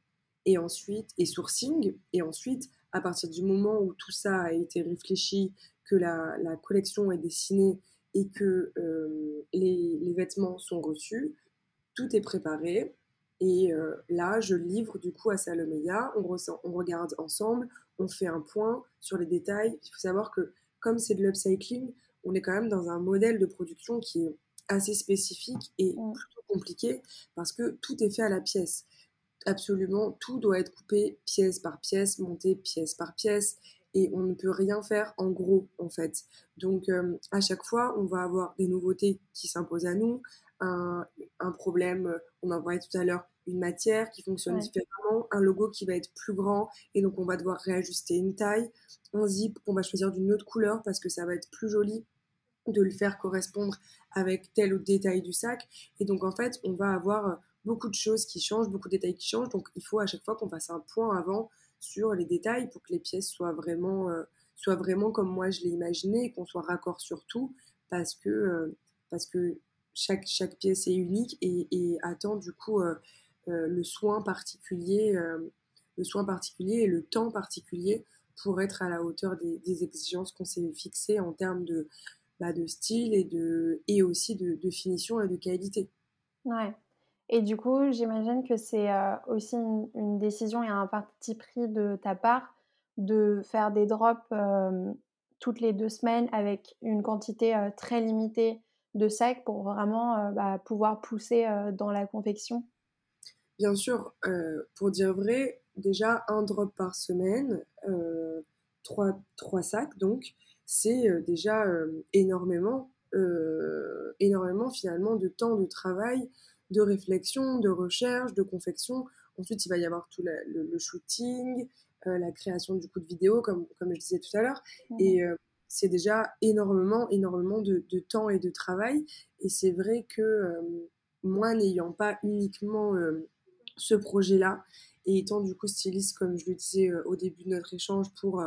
et ensuite, et sourcing, et ensuite, à partir du moment où tout ça a été réfléchi, que la, la collection est dessinée et que euh, les, les, vêtements sont reçus, tout est préparé. Et euh, là, je livre du coup à Salomeya, on, ressent, on regarde ensemble, on fait un point sur les détails. Il faut savoir que comme c'est de l'upcycling, on est quand même dans un modèle de production qui est assez spécifique et plutôt compliqué parce que tout est fait à la pièce. Absolument, tout doit être coupé pièce par pièce, monté pièce par pièce et on ne peut rien faire en gros en fait. Donc euh, à chaque fois, on va avoir des nouveautés qui s'imposent à nous, un, un, problème, on en voyait tout à l'heure, une matière qui fonctionne différemment, un logo qui va être plus grand et donc on va devoir réajuster une taille, un zip qu'on va choisir d'une autre couleur parce que ça va être plus joli de le faire correspondre avec tel ou détail du sac. Et donc, en fait, on va avoir euh, beaucoup de choses qui changent, beaucoup de détails qui changent. Donc, il faut à chaque fois qu'on fasse un point avant sur les détails pour que les pièces soient vraiment, euh, soit vraiment comme moi je l'ai imaginé, qu'on soit raccord sur tout, parce que, parce que chaque, chaque pièce est unique et, et attend du coup le soin particulier, le soin particulier et le temps particulier pour être à la hauteur des, exigences qu'on s'est fixées en termes de, bah, de style et, de, et aussi de, finition et de qualité. Ouais. Et du coup, j'imagine que c'est euh, aussi une, décision et un parti pris de ta part de faire des drops euh, toutes les deux semaines avec une quantité euh, très limitée de sacs pour vraiment bah, pouvoir pousser dans la confection? Bien sûr, pour dire vrai, déjà un drop par semaine, trois, trois sacs donc, c'est déjà énormément, énormément finalement de temps de travail de réflexion, de recherche, de confection. Ensuite, il va y avoir tout le, shooting, euh, la création du coup de vidéo, comme, comme je disais tout à l'heure. Mhm. Et euh, c'est déjà énormément, énormément de, temps et de travail. Et c'est vrai que euh, moi, n'ayant pas uniquement ce projet-là, et étant du coup styliste, comme je le disais au début de notre échange, pour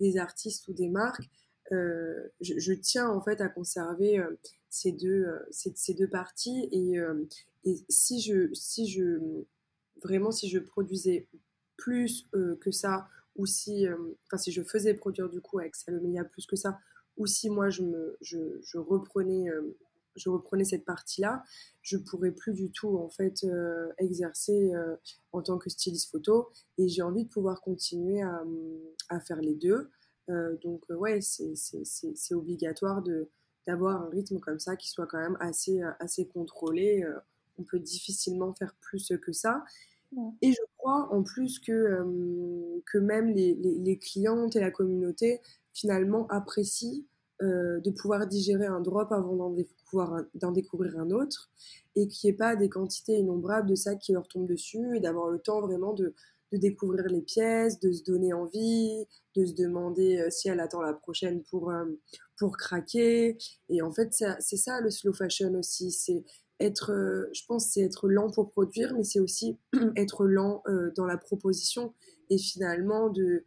des artistes ou des marques, je, je, tiens en fait à conserver ces, deux, ces, ces, deux parties et, si je, si je, vraiment, si je produisais plus euh, que ça, ou si, euh, enfin, si je faisais produire du coup avec Salomeia plus que ça, ou si moi je, me, je, je reprenais, euh, je reprenais cette partie-là, je pourrais plus du tout en fait exercer en tant que styliste photo. Et j'ai envie de pouvoir continuer à, à faire les deux. Donc ouais, c'est obligatoire de d'avoir un rythme comme ça qui soit quand même assez, assez contrôlé on peut difficilement faire plus que ça. Et je crois en plus que, euh, que même les, les, clientes et la communauté finalement apprécient euh, de pouvoir digérer un drop avant d'en découvrir, découvrir, un autre et qu'il n'y ait pas des quantités innombrables de sacs qui leur tombent dessus et d'avoir le temps vraiment de, de, découvrir les pièces, de se donner envie, de se demander euh, si elle attend la prochaine pour, pour craquer. Et en fait, c'est ça le slow fashion aussi, c'est être, euh, je pense, c'est être lent pour produire, mais c'est aussi être lent euh, dans la proposition et finalement de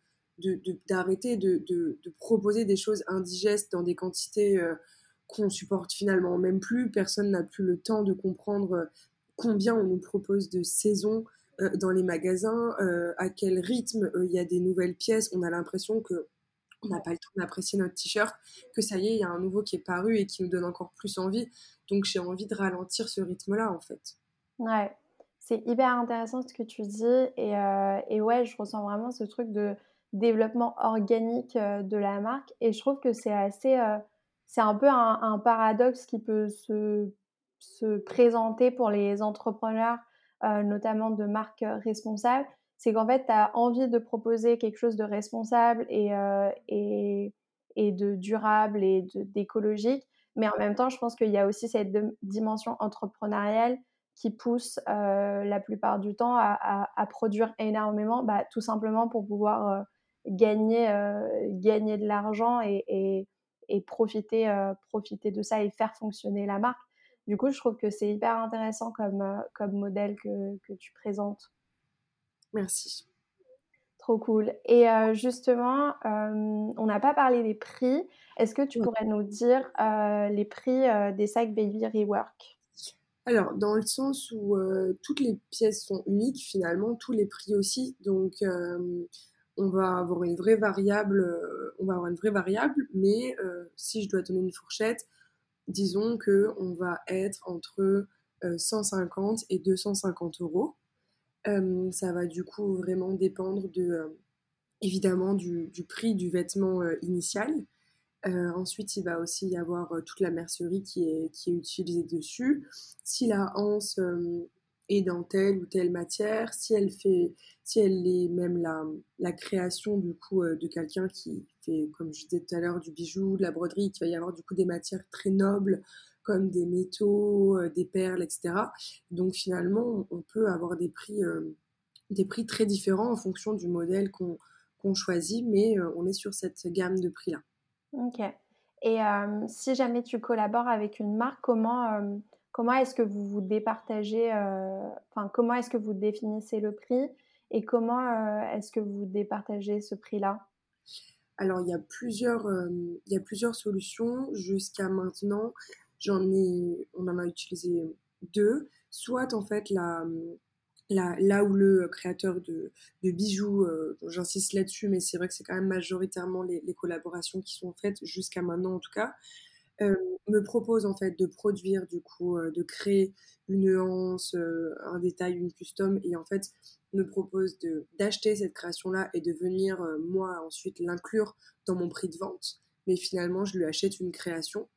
d'arrêter de, de, de, proposer des choses indigestes dans des quantités euh, qu'on supporte finalement même plus. Personne n'a plus le temps de comprendre combien on nous propose de saisons dans les magasins, à quel rythme il y a des nouvelles pièces. On a l'impression que on n'a pas le temps d'apprécier notre t-shirt, que ça y est, il y a un nouveau qui est paru et qui nous donne encore plus envie. Donc j'ai envie de ralentir ce rythme-là, en fait. Ouais, c'est hyper intéressant ce que tu dis. Et, euh, et, ouais, je ressens vraiment ce truc de développement organique euh, de la marque. Et je trouve que c'est assez. Euh, c'est un peu un, paradoxe qui peut se, se, présenter pour les entrepreneurs, notamment de marques responsables. C'est qu'en fait, tu as envie de proposer quelque chose de responsable et, et, et de durable et d'écologique mais en même temps, je pense qu'il y a aussi cette dimension entrepreneuriale qui pousse euh, la plupart du temps à, produire énormément, bah, tout simplement pour pouvoir euh, gagner, euh, gagner de l'argent et, et, profiter, profiter de ça et faire fonctionner la marque. Du coup, je trouve que c'est hyper intéressant comme, comme modèle que, que tu présentes. Merci. Trop cool. Et justement, on n'a pas parlé des prix. Est-ce que tu pourrais nous dire les prix des sacs Baby Rework? Alors, dans le sens où toutes les pièces sont uniques, finalement, tous les prix aussi. Donc, on va avoir une vraie variable. on va avoir une vraie variable, mais si je dois donner une fourchette, disons que on va être entre 150 et 250 euros. Euh, ça va du coup vraiment dépendre de, euh, évidemment du, prix du vêtement euh, initial. ensuite, il va aussi y avoir toute la mercerie qui est, qui est utilisée dessus. Si la hanse est dans telle ou telle matière, si elle fait, si elle est même la, la création du coup de quelqu'un qui fait, comme je disais tout à l'heure, du bijou, de la broderie, qui va y avoir du coup des matières très nobles comme des métaux, euh, des perles, etc. Donc finalement, on peut avoir des prix, euh, des prix très différents en fonction du modèle qu'on choisit, mais euh, on est sur cette gamme de prix-là. Ok. Et si jamais tu collabores avec une marque, comment, comment est-ce que vous vous départagez, enfin comment est-ce que vous définissez le prix et comment est-ce que vous départagez ce prix-là? Alors, il y a plusieurs, il y a plusieurs solutions. Jusqu'à maintenant, j'en ai, on en a utilisé deux. Soit, en fait, là où le créateur de, bijoux, j'insiste là-dessus, mais c'est vrai que c'est quand même majoritairement les, collaborations qui sont faites jusqu'à maintenant en tout cas, me propose en fait de produire du coup, de créer une nuance, un détail, une custom, et en fait me propose de d'acheter cette création-là et de venir moi ensuite l'inclure dans mon prix de vente. Mais finalement, je lui achète une création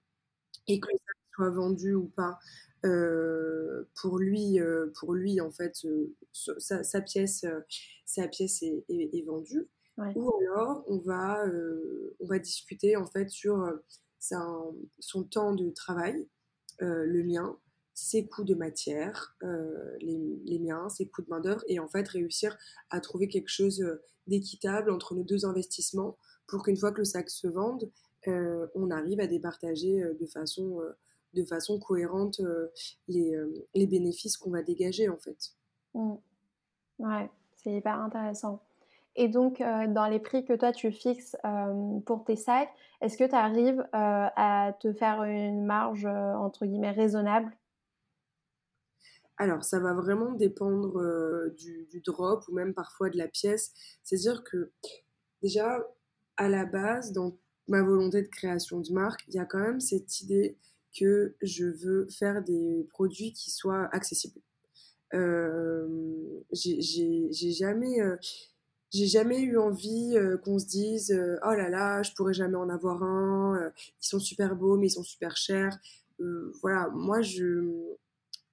et que ça soit vendu ou pas, euh, pour lui, euh, pour lui en fait, euh, sa, pièce, sa pièce est, est, vendue. Ou alors on va, on va discuter en fait sur son temps de travail, le mien, ses coûts de matière, les, les, miens, ses coûts de main d'œuvre, et en fait réussir à trouver quelque chose d'équitable entre nos deux investissements pour qu'une fois que le sac se vende, on arrive à départager de façon de façon cohérente euh, les, euh, les, bénéfices qu'on va dégager en fait. Mmh. Ouais, c'est hyper intéressant. Et donc, euh, dans les prix que toi tu fixes pour tes sacs, est-ce que tu arrives à te faire une marge entre guillemets raisonnable? Alors, ça va vraiment dépendre du, drop ou même parfois de la pièce. C'est-à-dire que déjà, à la base, dans ma volonté de création de marque, il y a quand même cette idée que je veux faire des produits qui soient accessibles. Euh, j'ai jamais, euh, j'ai jamais eu envie euh, qu'on se dise oh là là, je pourrais jamais en avoir un. ils sont super beaux, mais ils sont super chers. voilà, moi je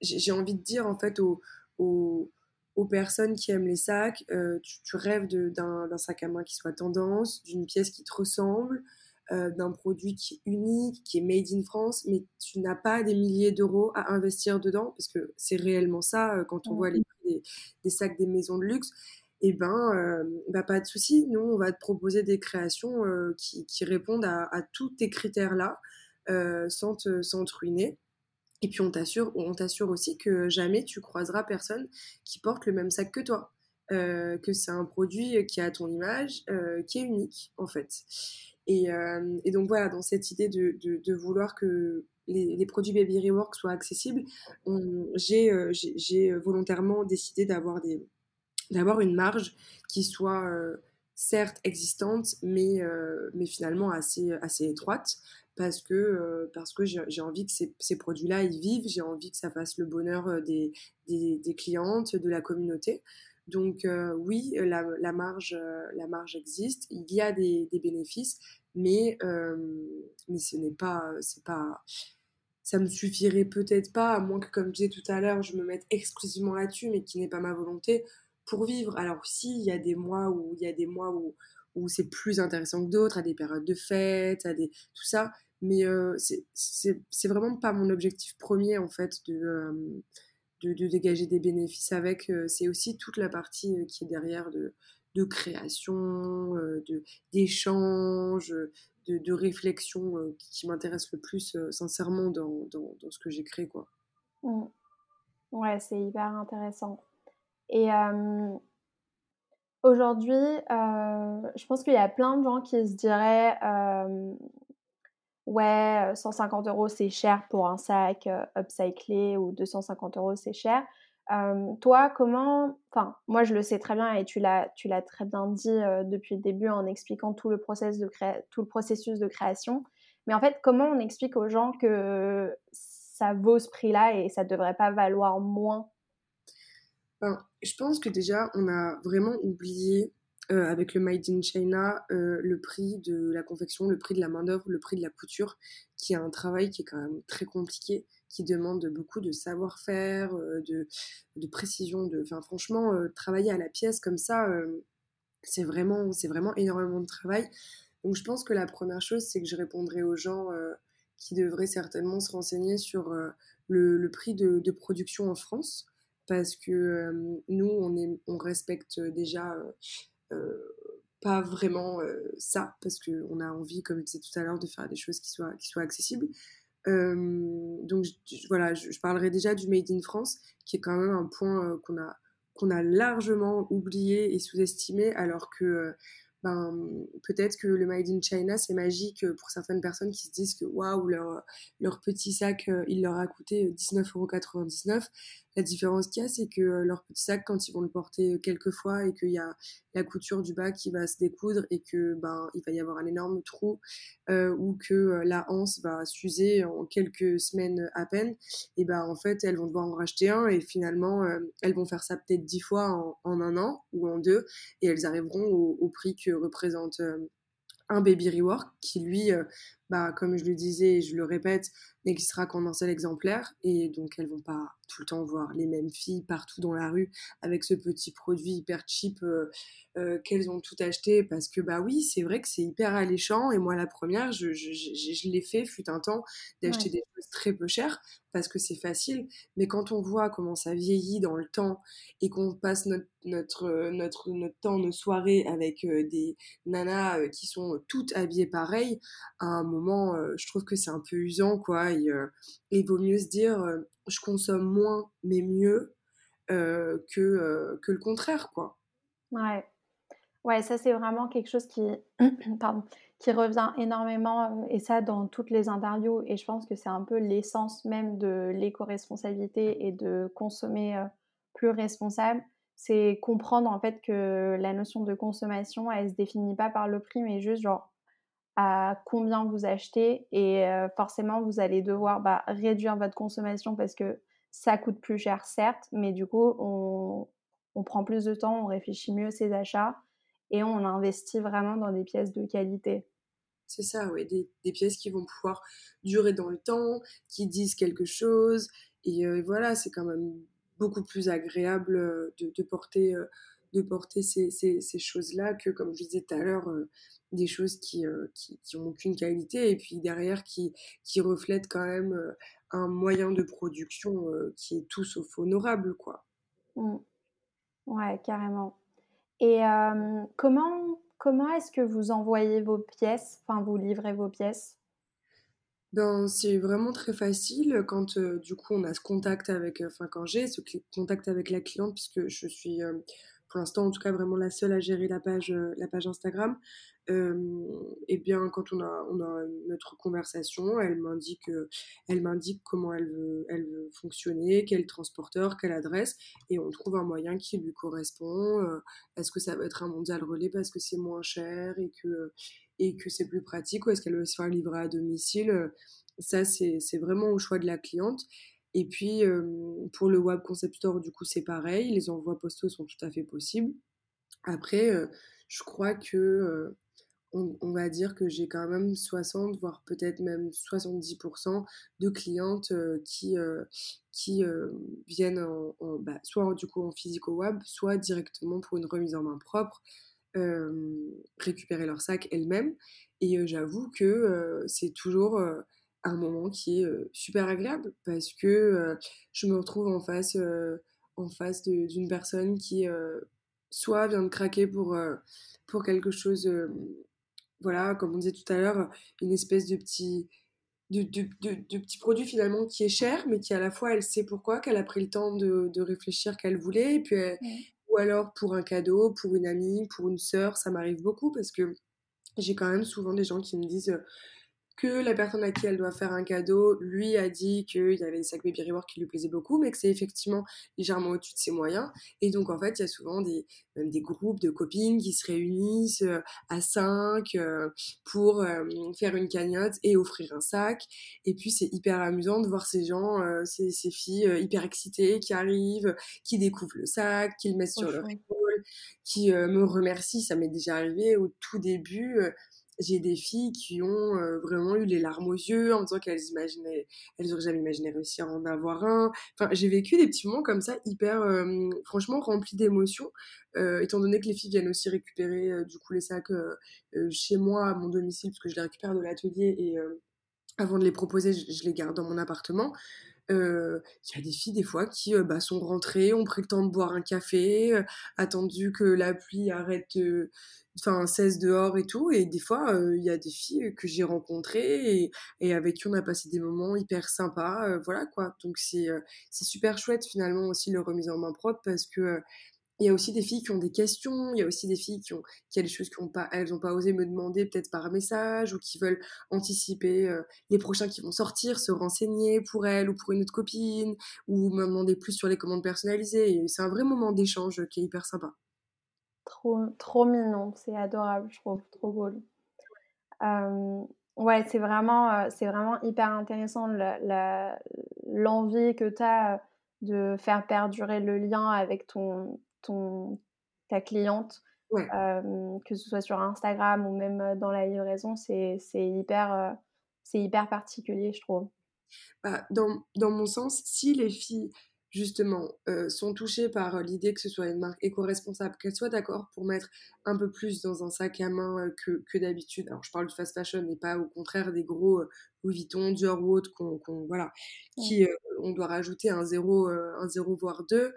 j'ai envie de dire en fait aux, aux, aux personnes qui aiment les sacs, tu, tu, rêves d'un sac à main qui soit tendance, d'une pièce qui te ressemble, euh, d'un produit qui est unique, qui est made in France, mais tu n'as pas des milliers d'euros à investir dedans, parce que c'est réellement ça, euh, quand on voit les prix des, sacs des maisons de luxe, eh ben, euh, bah, pas de souci, nous, on va te proposer des créations qui, répondent à, tous tes critères-là, sans, te, sans te ruiner. Et puis on t'assure, on t'assure aussi que jamais tu croiseras personne qui porte le même sac que toi. que c'est un produit qui a ton image, qui est unique en fait. Euh, et, donc voilà, dans cette idée de, vouloir que les, produits Baby Rework soient accessibles, euh, j'ai volontairement décidé d'avoir une marge qui soit euh, certes existante, mais, mais finalement assez, assez étroite, parce que, parce que j'ai envie que ces, produits-là, ils vivent, j'ai envie que ça fasse le bonheur des, des, clientes, de la communauté. Donc euh, oui, la, marge, euh, la marge existe, il y a des, des bénéfices, mais, euh, mais ce n'est pas, pas, ça me suffirait peut-être pas, à moins que, comme je disais tout à l'heure, je me mette exclusivement là-dessus, mais qui n'est pas ma volonté pour vivre. Alors si, il y a des mois où il y a des mois où, où c'est plus intéressant que d'autres, à des périodes de fête, à des tout ça, mais euh, c'est vraiment pas mon objectif premier en fait de de, dégager des bénéfices avec, euh, c'est aussi toute la partie euh, qui est derrière de, de création, euh, de, d'échange, de, de, réflexion qui, m'intéresse le plus sincèrement dans, dans, dans, ce que j'ai créé. Quoi. Mmh. Ouais, c'est hyper intéressant. Et aujourd'hui, je pense qu'il y a plein de gens qui se diraient ouais, 150 euros c'est cher pour un sac upcyclé ou 250 euros c'est cher. toi, comment, enfin, moi je le sais très bien et tu l'as, très bien dit depuis le début en expliquant tout le, process de tout le processus de création. Mais en fait, comment on explique aux gens que ça vaut ce prix-là et ça ne devrait pas valoir moins ben, Je pense que déjà, on a vraiment oublié euh, avec le Made in China, euh, le prix de la confection, le prix de la main-d'œuvre, le prix de la couture, qui est un travail qui est quand même très compliqué, qui demande beaucoup de savoir-faire, euh, de, précision. De, enfin, franchement, travailler à la pièce comme ça, c'est vraiment, vraiment énormément de travail. Donc, je pense que la première chose, c'est que je répondrai aux gens qui devraient certainement se renseigner sur le, prix de, production en France, parce que nous, on, est, on respecte déjà pas vraiment ça, parce qu'on a envie, comme je disais tout à l'heure, de faire des choses qui soient, qui soient accessibles. Donc voilà, je, parlerai déjà du Made in France, qui est quand même un point qu'on a, qu'on a largement oublié et sous-estimé, alors que ben, peut-être que le Made in China, c'est magique pour certaines personnes qui se disent que waouh, leur, leur petit sac, il leur a coûté 19,99€. La différence qu'il y a, c'est que leur petit sac, quand ils vont le porter quelques fois et qu'il y a la couture du bas qui va se découdre et que ben il va y avoir un énorme trou ou que la hanse va s'user en quelques semaines à peine, et ben en fait elles vont devoir en racheter un et finalement elles vont faire ça peut-être dix fois en, un an ou en deux et elles arriveront au, au prix que représente un baby rework qui lui, bah, comme je le disais et je le répète, n'existera qu'en un seul exemplaire et donc elles vont pas tout le temps voir les mêmes filles partout dans la rue avec ce petit produit hyper cheap qu'elles ont tout acheté parce que bah oui c'est vrai que c'est hyper alléchant et moi la première je, je, je, l'ai fait fut un temps d'acheter des choses très peu chères parce que c'est facile. Mais quand on voit comment ça vieillit dans le temps et qu'on passe notre, notre, notre, notre temps nos soirées avec des nanas qui sont toutes habillées pareil à un moment je trouve que c'est un peu usant quoi et il vaut mieux se dire je consomme moins mais mieux que, que le contraire quoi ouais Ouais, ça c'est vraiment quelque chose qui, pardon, qui revient énormément, et ça dans toutes les interviews, et je pense que c'est un peu l'essence même de l'éco-responsabilité et de consommer plus responsable. C'est comprendre en fait que la notion de consommation, elle se définit pas par le prix, mais juste genre à combien vous achetez, et forcément vous allez devoir bah, réduire votre consommation parce que ça coûte plus cher, certes, mais du coup on, prend plus de temps, on réfléchit mieux ses achats et on investit vraiment dans des pièces de qualité. C'est ça, oui, des, pièces qui vont pouvoir durer dans le temps, qui disent quelque chose. Et euh, voilà, c'est quand même beaucoup plus agréable euh, de, porter, euh, de porter ces, choses-là que, comme je disais tout à l'heure, des choses qui, qui, ont aucune qualité et puis derrière qui, qui reflètent quand même un moyen de production qui est tout sauf honorable, quoi. Mmh. Ouais, carrément. Et comment, comment est-ce que vous envoyez vos pièces, enfin vous livrez vos pièces? Ben, c'est vraiment très facile quand du coup on a ce contact avec, enfin quand j'ai ce contact avec la cliente puisque je suis pour l'instant en tout cas vraiment la seule à gérer la page, la page Instagram et bien quand on a, notre conversation, elle m'indique, elle m'indique comment elle veut, elle veut fonctionner, quel transporteur, quelle adresse, et on trouve un moyen qui lui correspond. est-ce que ça va être un mondial relais parce que c'est moins cher et que, et que c'est plus pratique, ou est-ce qu'elle veut se faire livrer à domicile Ça, c'est vraiment au choix de la cliente. Et puis, pour le Web Concept Store, du coup, c'est pareil. Les envois postaux sont tout à fait possibles. Après, je crois que on, va dire que j'ai quand même 60, voire peut-être même 70% de clientes qui, qui viennent en, bah, soit du coup en physique au web, soit directement pour une remise en main propre, récupérer leur sac elles-mêmes. Et j'avoue que c'est toujours un moment qui est super agréable parce que je me retrouve en face, en face d'une personne qui soit vient de craquer pour, pour quelque chose voilà, comme on disait tout à l'heure, une espèce de petit, de, petit produit finalement qui est cher, mais qui à la fois elle sait pourquoi, qu'elle a pris le temps de, réfléchir qu'elle voulait, et puis ou alors pour un cadeau, pour une amie, pour une sœur, ça m'arrive beaucoup parce que j'ai quand même souvent des gens qui me disent que la personne à qui elle doit faire un cadeau lui a dit qu'il y avait des sacs Baby qui lui plaisaient beaucoup, mais que c'est effectivement légèrement au-dessus de ses moyens. Et donc, en fait, il y a souvent des, même des groupes de copines qui se réunissent euh, à cinq euh, pour euh, faire une cagnotte et offrir un sac. Et puis, c'est hyper amusant de voir ces gens, ces, ces, filles hyper excitées qui arrivent, qui découvrent le sac, qui le mettent sur leur épaule, qui me remercient. Ça m'est déjà arrivé au tout début j'ai des filles qui ont euh, vraiment eu les larmes aux yeux en disant qu'elles imaginaient, elles auraient jamais imaginé réussir à en avoir un. J'ai vécu des petits moments comme ça hyper, euh, franchement, remplis d'émotions, euh, étant donné que les filles viennent aussi récupérer du coup les sacs chez moi à mon domicile parce que je les récupère de l'atelier et avant de les proposer, je, les garde dans mon appartement. Il y a des filles des fois qui bah, sont rentrées, ont pris le temps de boire un café, attendu que la pluie arrête enfin 16 dehors et tout. Et des fois il y a des filles que j'ai rencontrées et, avec qui on a passé des moments hyper sympas voilà quoi. Donc c'est c'est super chouette finalement aussi le remise en main propre parce que il y a aussi des filles qui ont des questions, il y a aussi des filles qui ont, qui a des choses qu'elles n'ont pas osé me demander peut-être par message ou qui veulent anticiper euh, les prochains qui vont sortir, se renseigner pour elles ou pour une autre copine ou me demander plus sur les commandes personnalisées. C'est un vrai moment d'échange qui est hyper sympa. Trop, trop mignon, c'est adorable, je trouve, trop cool. Ouais, c'est vraiment, euh, c'est vraiment hyper intéressant l'envie que tu as de faire perdurer le lien avec ton, ton, ta cliente, que ce soit sur Instagram ou même dans la livraison, c'est hyper, c'est hyper particulier, je trouve. Bah, dans, dans, mon sens, si les filles, justement, sont touchées par l'idée que ce soit une marque éco-responsable, qu'elles soient d'accord pour mettre un peu plus dans un sac à main que, que d'habitude, alors je parle du fast fashion et pas au contraire des gros Louis Vuitton, Dior ou autres, qu'on, voilà, qui, on doit rajouter un zéro, un zéro voire deux.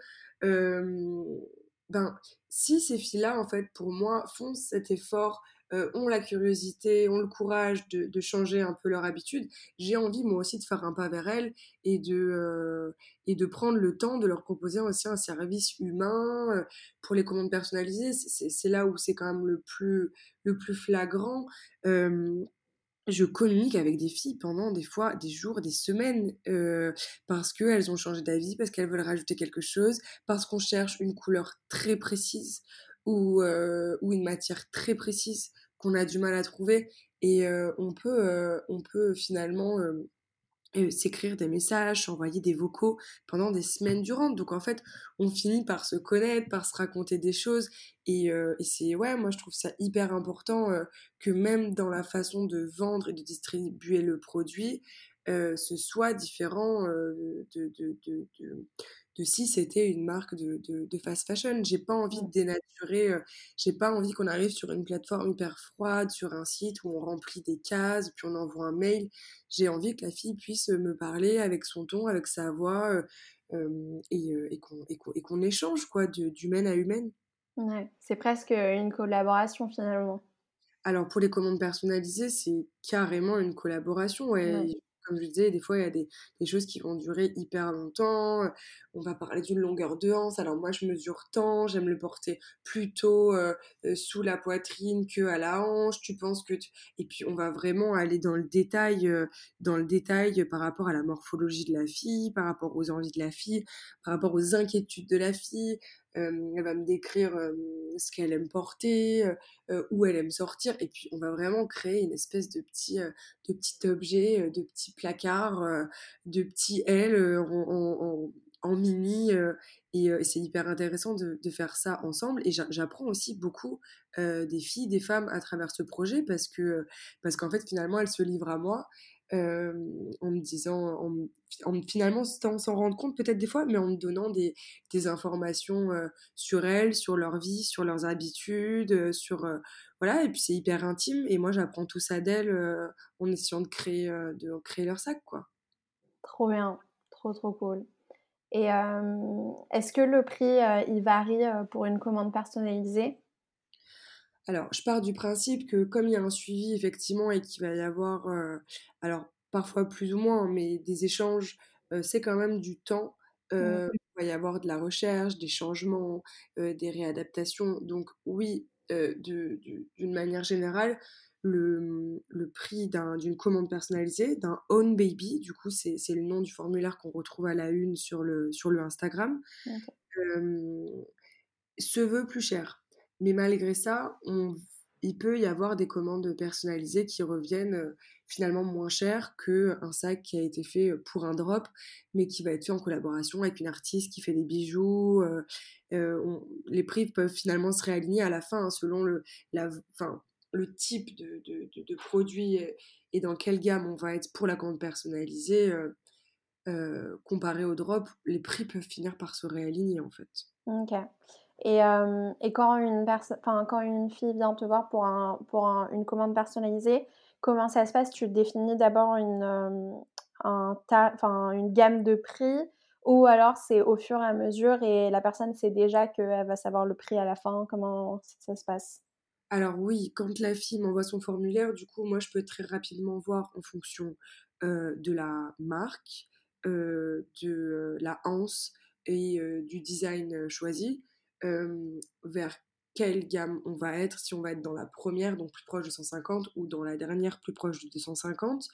Ben, si ces filles-là, en fait, pour moi, font cet effort, euh, ont la curiosité, ont le courage de, changer un peu leur habitude, j'ai envie, moi aussi, de faire un pas vers elles et de, euh, et de prendre le temps de leur proposer aussi un service humain euh, pour les commandes personnalisées. C'est là où c'est quand même le plus, le plus flagrant je communique avec des filles pendant des fois des jours, des semaines, parce qu'elles ont changé d'avis, parce qu'elles veulent rajouter quelque chose, parce qu'on cherche une couleur très précise ou, euh, ou une matière très précise qu'on a du mal à trouver. Et euh, on, peut, on peut finalement s'écrire des messages, s'envoyer des vocaux pendant des semaines durant. Donc en fait, on finit par se connaître, par se raconter des choses. Et, euh, et c'est, ouais, moi je trouve ça hyper important euh, que même dans la façon de vendre et de distribuer le produit, euh, ce soit différent de, de, de, si c'était une marque de, fast fashion. J'ai pas envie de dénaturer, euh, j'ai pas envie qu'on arrive sur une plateforme hyper froide, sur un site où on remplit des cases, puis on envoie un mail. J'ai envie que la fille puisse me parler avec son ton, avec sa voix, euh, euh, et, et qu'on échange, quoi, d'humaine à humaine. Ouais, c'est presque une collaboration finalement. Alors pour les commandes personnalisées, c'est carrément une collaboration. Ouais comme je disais, des fois, il y a des, choses qui vont durer hyper longtemps. On va parler d'une longueur de hanse. Alors moi, je mesure tant, j'aime le porter plutôt sous la poitrine que à la hanche. Tu penses que... Et puis, on va vraiment aller dans le détail, dans le détail par rapport à la morphologie de la fille, par rapport aux envies de la fille, par rapport aux inquiétudes de la fille, elle va me décrire ce qu'elle aime porter, où elle aime sortir, et puis on va vraiment créer une espèce de petit, de petit objet, de petit placard, de petit L en, mini, et c'est hyper intéressant de, de, faire ça ensemble. Et j'apprends aussi beaucoup des filles, des femmes à travers ce projet, parce que parce qu'en fait finalement elles se livrent à moi en me disant, en, finalement sans s'en rendre compte peut-être des fois, mais en me donnant des, des informations sur elles, sur leur vie, sur leurs habitudes, sur voilà, et puis c'est hyper intime, et moi j'apprends tout ça d'elles en essayant de créer, de créer leur sac, quoi. Trop bien, trop trop cool. Et est-ce que le prix il varie pour une commande personnalisée? Alors, je pars du principe que comme il y a un suivi effectivement et qu'il va y avoir, euh, alors parfois plus ou moins, mais des échanges, euh, c'est quand même du temps. Euh, il va y avoir de la recherche, des changements, des réadaptations. Donc oui, d'une manière générale, le, prix d'une commande personnalisée, d'un own baby, du coup c'est le nom du formulaire qu'on retrouve à la une sur le, sur le Instagram, se veut plus cher. Mais malgré ça, il peut y avoir des commandes personnalisées qui reviennent euh, finalement moins cher qu'un sac qui a été fait euh, pour un drop, mais qui va être fait en collaboration avec une artiste qui fait des bijoux. Euh, les prix peuvent finalement se réaligner à la fin hein, selon le, type de, produit et dans quelle gamme on va être pour la commande personnalisée. comparé au drop, les prix peuvent finir par se réaligner en fait. Ok. Et, euh, et quand, une quand une fille vient te voir pour, un, pour une commande personnalisée, comment ça se passe? Tu définis d'abord une, euh, un une gamme de prix ou alors c'est au fur et à mesure et la personne sait déjà qu'elle va savoir le prix à la fin? Comment ça se passe? Alors oui, quand la fille m'envoie son formulaire, du coup, moi, je peux très rapidement voir en fonction euh, de la marque, de la hanse et du design choisi, vers quelle gamme on va être, si on va être dans la première, donc plus proche de 150, ou dans la dernière, plus proche de 250.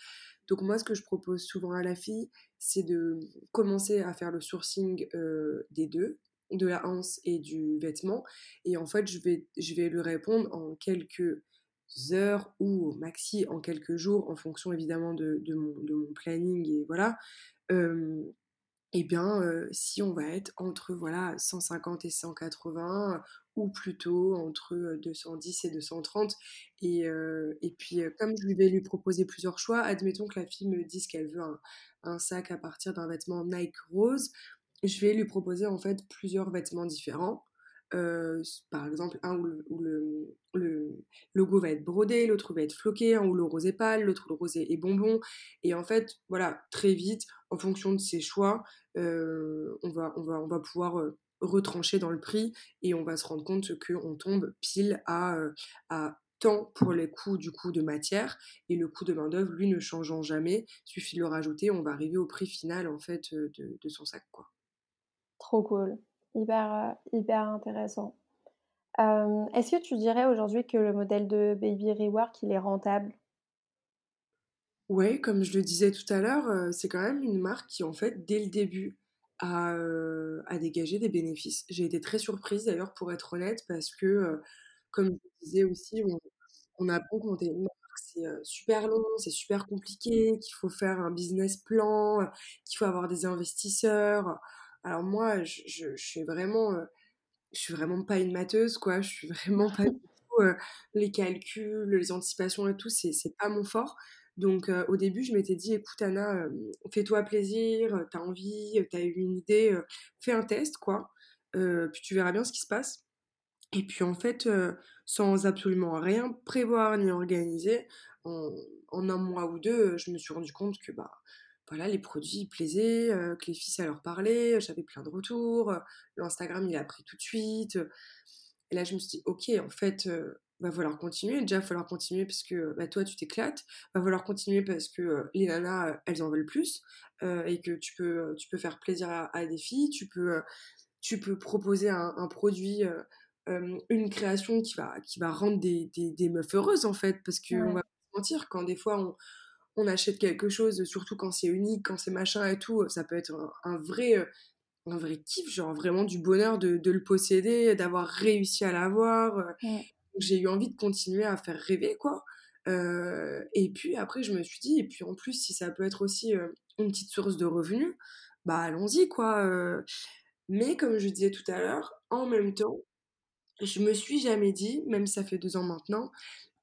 Donc moi, ce que je propose souvent à la fille, c'est de commencer à faire le sourcing des deux, de la hanse et du vêtement. Et en fait, je vais, je vais lui répondre en quelques heures ou au maxi en quelques jours, en fonction évidemment de, mon, planning et voilà. Et bien, euh, si on va être entre voilà 150 et 180, ou plutôt entre 210 et 230. Et, euh, et puis, comme je vais lui proposer plusieurs choix, admettons que la fille me dise qu'elle veut un, sac à partir d'un vêtement Nike rose, je vais lui proposer en fait plusieurs vêtements différents. Euh, par exemple, un où, le, logo va être brodé, l'autre va être floqué, un où le rose est pâle, l'autre le rose est bonbon. Et en fait, voilà, très vite, en fonction de ses choix, euh, on, va, on, va, on va pouvoir euh, retrancher dans le prix et on va se rendre compte qu'on tombe pile à, à temps pour les coûts du coup de matière. Et le coût de main d'œuvre lui ne changeant jamais suffit de le rajouter on va arriver au prix final en fait de, de son sac quoi. Trop cool hyper, euh, hyper intéressant. Euh, est-ce que tu dirais aujourd'hui que le modèle de Baby Rework, il est rentable? Ouais, comme je le disais tout à l'heure, euh, c'est quand même une marque qui, en fait, dès le début, a, a dégagé des bénéfices. J'ai été très surprise, d'ailleurs, pour être honnête, parce que, comme je disais aussi, on, on a beau une marque, c'est super long, c'est super compliqué, qu'il faut faire un business plan, qu'il faut avoir des investisseurs. Alors moi, je, je, suis vraiment, euh, je suis vraiment pas une matheuse, quoi. Je suis vraiment pas du tout euh, les calculs, les anticipations et tout, c'est, c'est pas mon fort. Donc euh, au début, je m'étais dit, écoute Anna, fais-toi plaisir, t'as envie, t'as eu une idée, fais un test, quoi. puis tu verras bien ce qui se passe. Et puis en fait, sans absolument rien prévoir ni organiser, en, en, un mois ou deux, je me suis rendu compte que bah voilà, les produits plaisaient, euh, que les filles ça leur parlait, j'avais plein de retours, euh, l'Instagram il a pris tout de suite. et là je me suis dit ok en fait euh, va falloir continuer, déjà va falloir continuer parce que bah, toi tu t'éclates, va falloir continuer parce que les nanas elles en veulent plus et que tu peux, tu peux faire plaisir à, des filles, tu peux, tu peux proposer un, produit, une création qui va, qui va rendre des, des, meufs heureuses en fait parce qu'on on va pas se mentir quand des fois on on achète quelque chose, surtout quand c'est unique, quand c'est machin et tout, ça peut être un, vrai euh, un vrai kiff, genre vraiment du bonheur de, le posséder, d'avoir réussi à l'avoir. Euh. J'ai eu envie de continuer à faire rêver, quoi. Euh, et puis après, je me suis dit, et puis en plus, si ça peut être aussi une petite source de revenus, bah allons-y, quoi. Mais comme je disais tout à l'heure, en même temps, je me suis jamais dit, même ça fait deux ans maintenant,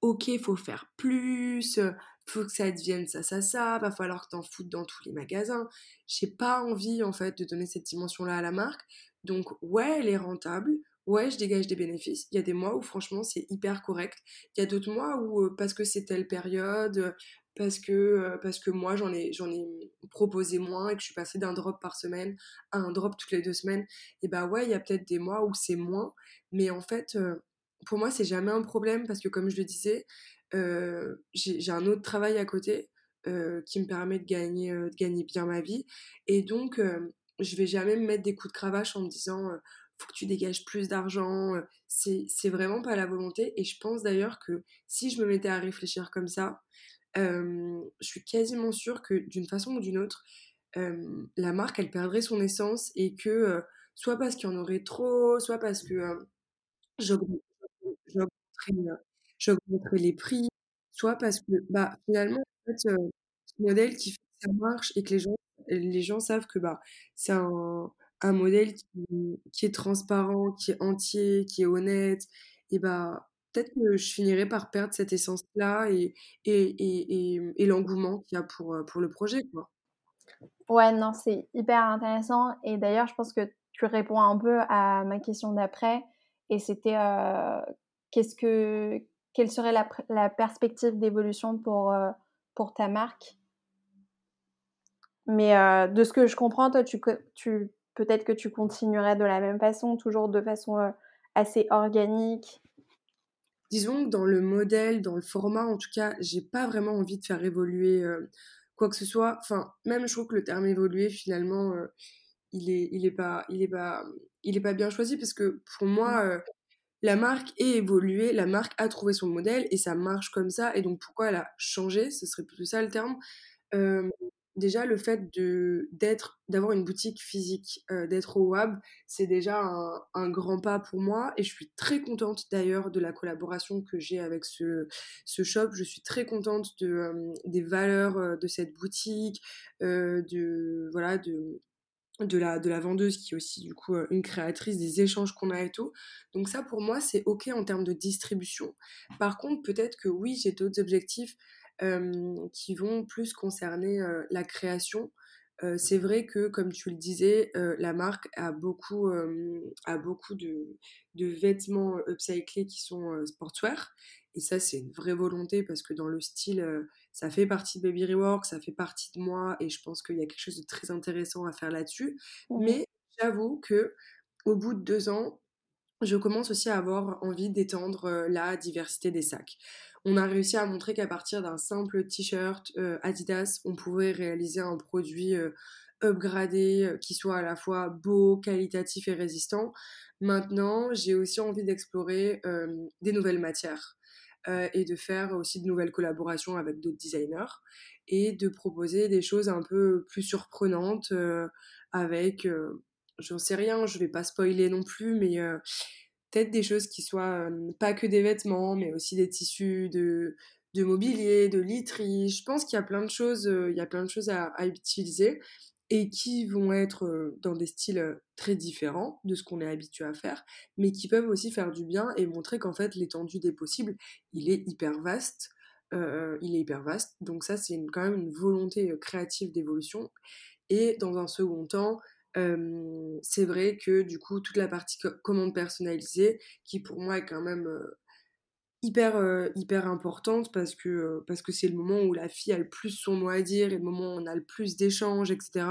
ok, il faut faire plus, faut que ça devienne ça, ça, ça, va falloir que t'en foutes dans tous les magasins. J'ai pas envie, en fait, de donner cette dimension-là à la marque. Donc, ouais, elle est rentable. Ouais, je dégage des bénéfices. Il y a des mois où, franchement, c'est hyper correct. Il y a d'autres mois où, euh, parce que c'est telle période, parce que, euh, parce que moi, j'en ai, j'en ai proposé moins et que je suis passée d'un drop par semaine à un drop toutes les deux semaines, et bah ouais, il y a peut-être des mois où c'est moins. Mais en fait, euh, pour moi, c'est jamais un problème parce que, comme je le disais, euh, j'ai un autre travail à côté euh, qui me permet de gagner, euh, gagner bien ma vie. Et donc, je vais jamais me mettre des coups de cravache en me disant faut que tu dégages plus d'argent. C'est vraiment pas la volonté. Et je pense d'ailleurs que si je me mettais à réfléchir comme ça, je suis quasiment sûre que d'une façon ou d'une autre, la marque, elle perdrait son essence et que soit parce qu'il y en aurait trop, soit parce que j'augmenterais j'augmenterai les prix, soit parce que, bah, finalement, en euh, ce modèle qui fait que ça marche et que les gens, savent que bah, c'est un, modèle qui, est transparent, qui est entier, qui est honnête, et bah, peut-être que je finirai par perdre cette essence-là et, l'engouement qu'il y a pour, euh, pour le projet, quoi. Ouais, non, c'est hyper intéressant. Et d'ailleurs, je pense que tu réponds un peu à ma question d'après. Et c'était euh, qu'est-ce que quelle serait la, perspective d'évolution pour, euh, pour ta marque? Mais euh, de ce que je comprends, toi, tu, tu, peut-être que tu continuerais de la même façon, toujours de façon euh, assez organique? Disons que dans le modèle, dans le format, en tout cas, j'ai pas vraiment envie de faire évoluer quoi que ce soit. Enfin, même je trouve que le terme évoluer, finalement, il est, il est pas, il est pas, il est pas bien choisi parce que pour moi, mmh. La marque est évoluée, la marque a trouvé son modèle et ça marche comme ça. Et donc, pourquoi elle a changé? Ce serait plutôt ça le terme. Déjà le fait d'avoir une boutique physique d'être au WAB c'est déjà un, grand pas pour moi. Et je suis très contente d'ailleurs de la collaboration que j'ai avec ce, shop. Je suis très contente de des valeurs de cette boutique de voilà de de la, de la vendeuse qui est aussi du coup une créatrice des échanges qu'on a et tout. Donc ça pour moi c'est ok en termes de distribution. Par contre peut-être que oui j'ai d'autres objectifs qui vont plus concerner la création. C'est vrai que, comme tu le disais, la marque a beaucoup, a beaucoup de, de, vêtements upcyclés qui sont sportswear. Et ça, c'est une vraie volonté parce que dans le style, ça fait partie de Baby Rework, ça fait partie de moi et je pense qu'il y a quelque chose de très intéressant à faire là-dessus. Mmh Mais j'avoue que au bout de deux ans, je commence aussi à avoir envie d'étendre la diversité des sacs on a réussi à montrer qu'à partir d'un simple t-shirt euh, Adidas, on pouvait réaliser un produit euh, upgradé euh, qui soit à la fois beau, qualitatif et résistant. Maintenant, j'ai aussi envie d'explorer des nouvelles matières et de faire aussi de nouvelles collaborations avec d'autres designers et de proposer des choses un peu plus surprenantes avec, j'en sais rien, je vais pas spoiler non plus, mais peut-être des choses qui soient pas que des vêtements, mais aussi des tissus de, de mobilier, de literie. Je pense qu'il y a plein de choses, il y a plein de choses à, utiliser et qui vont être dans des styles très différents de ce qu'on est habitué à faire, mais qui peuvent aussi faire du bien et montrer qu'en fait l'étendue des possibles, il est hyper vaste. il est hyper vaste, donc ça c'est quand même une volonté créative d'évolution. Et dans un second temps, c'est vrai que du coup, toute la partie commande personnalisée, qui pour moi est quand même hyper, hyper importante parce que parce que c'est le moment où la fille a le plus son mot à dire et le moment où on a le plus d'échanges, etc.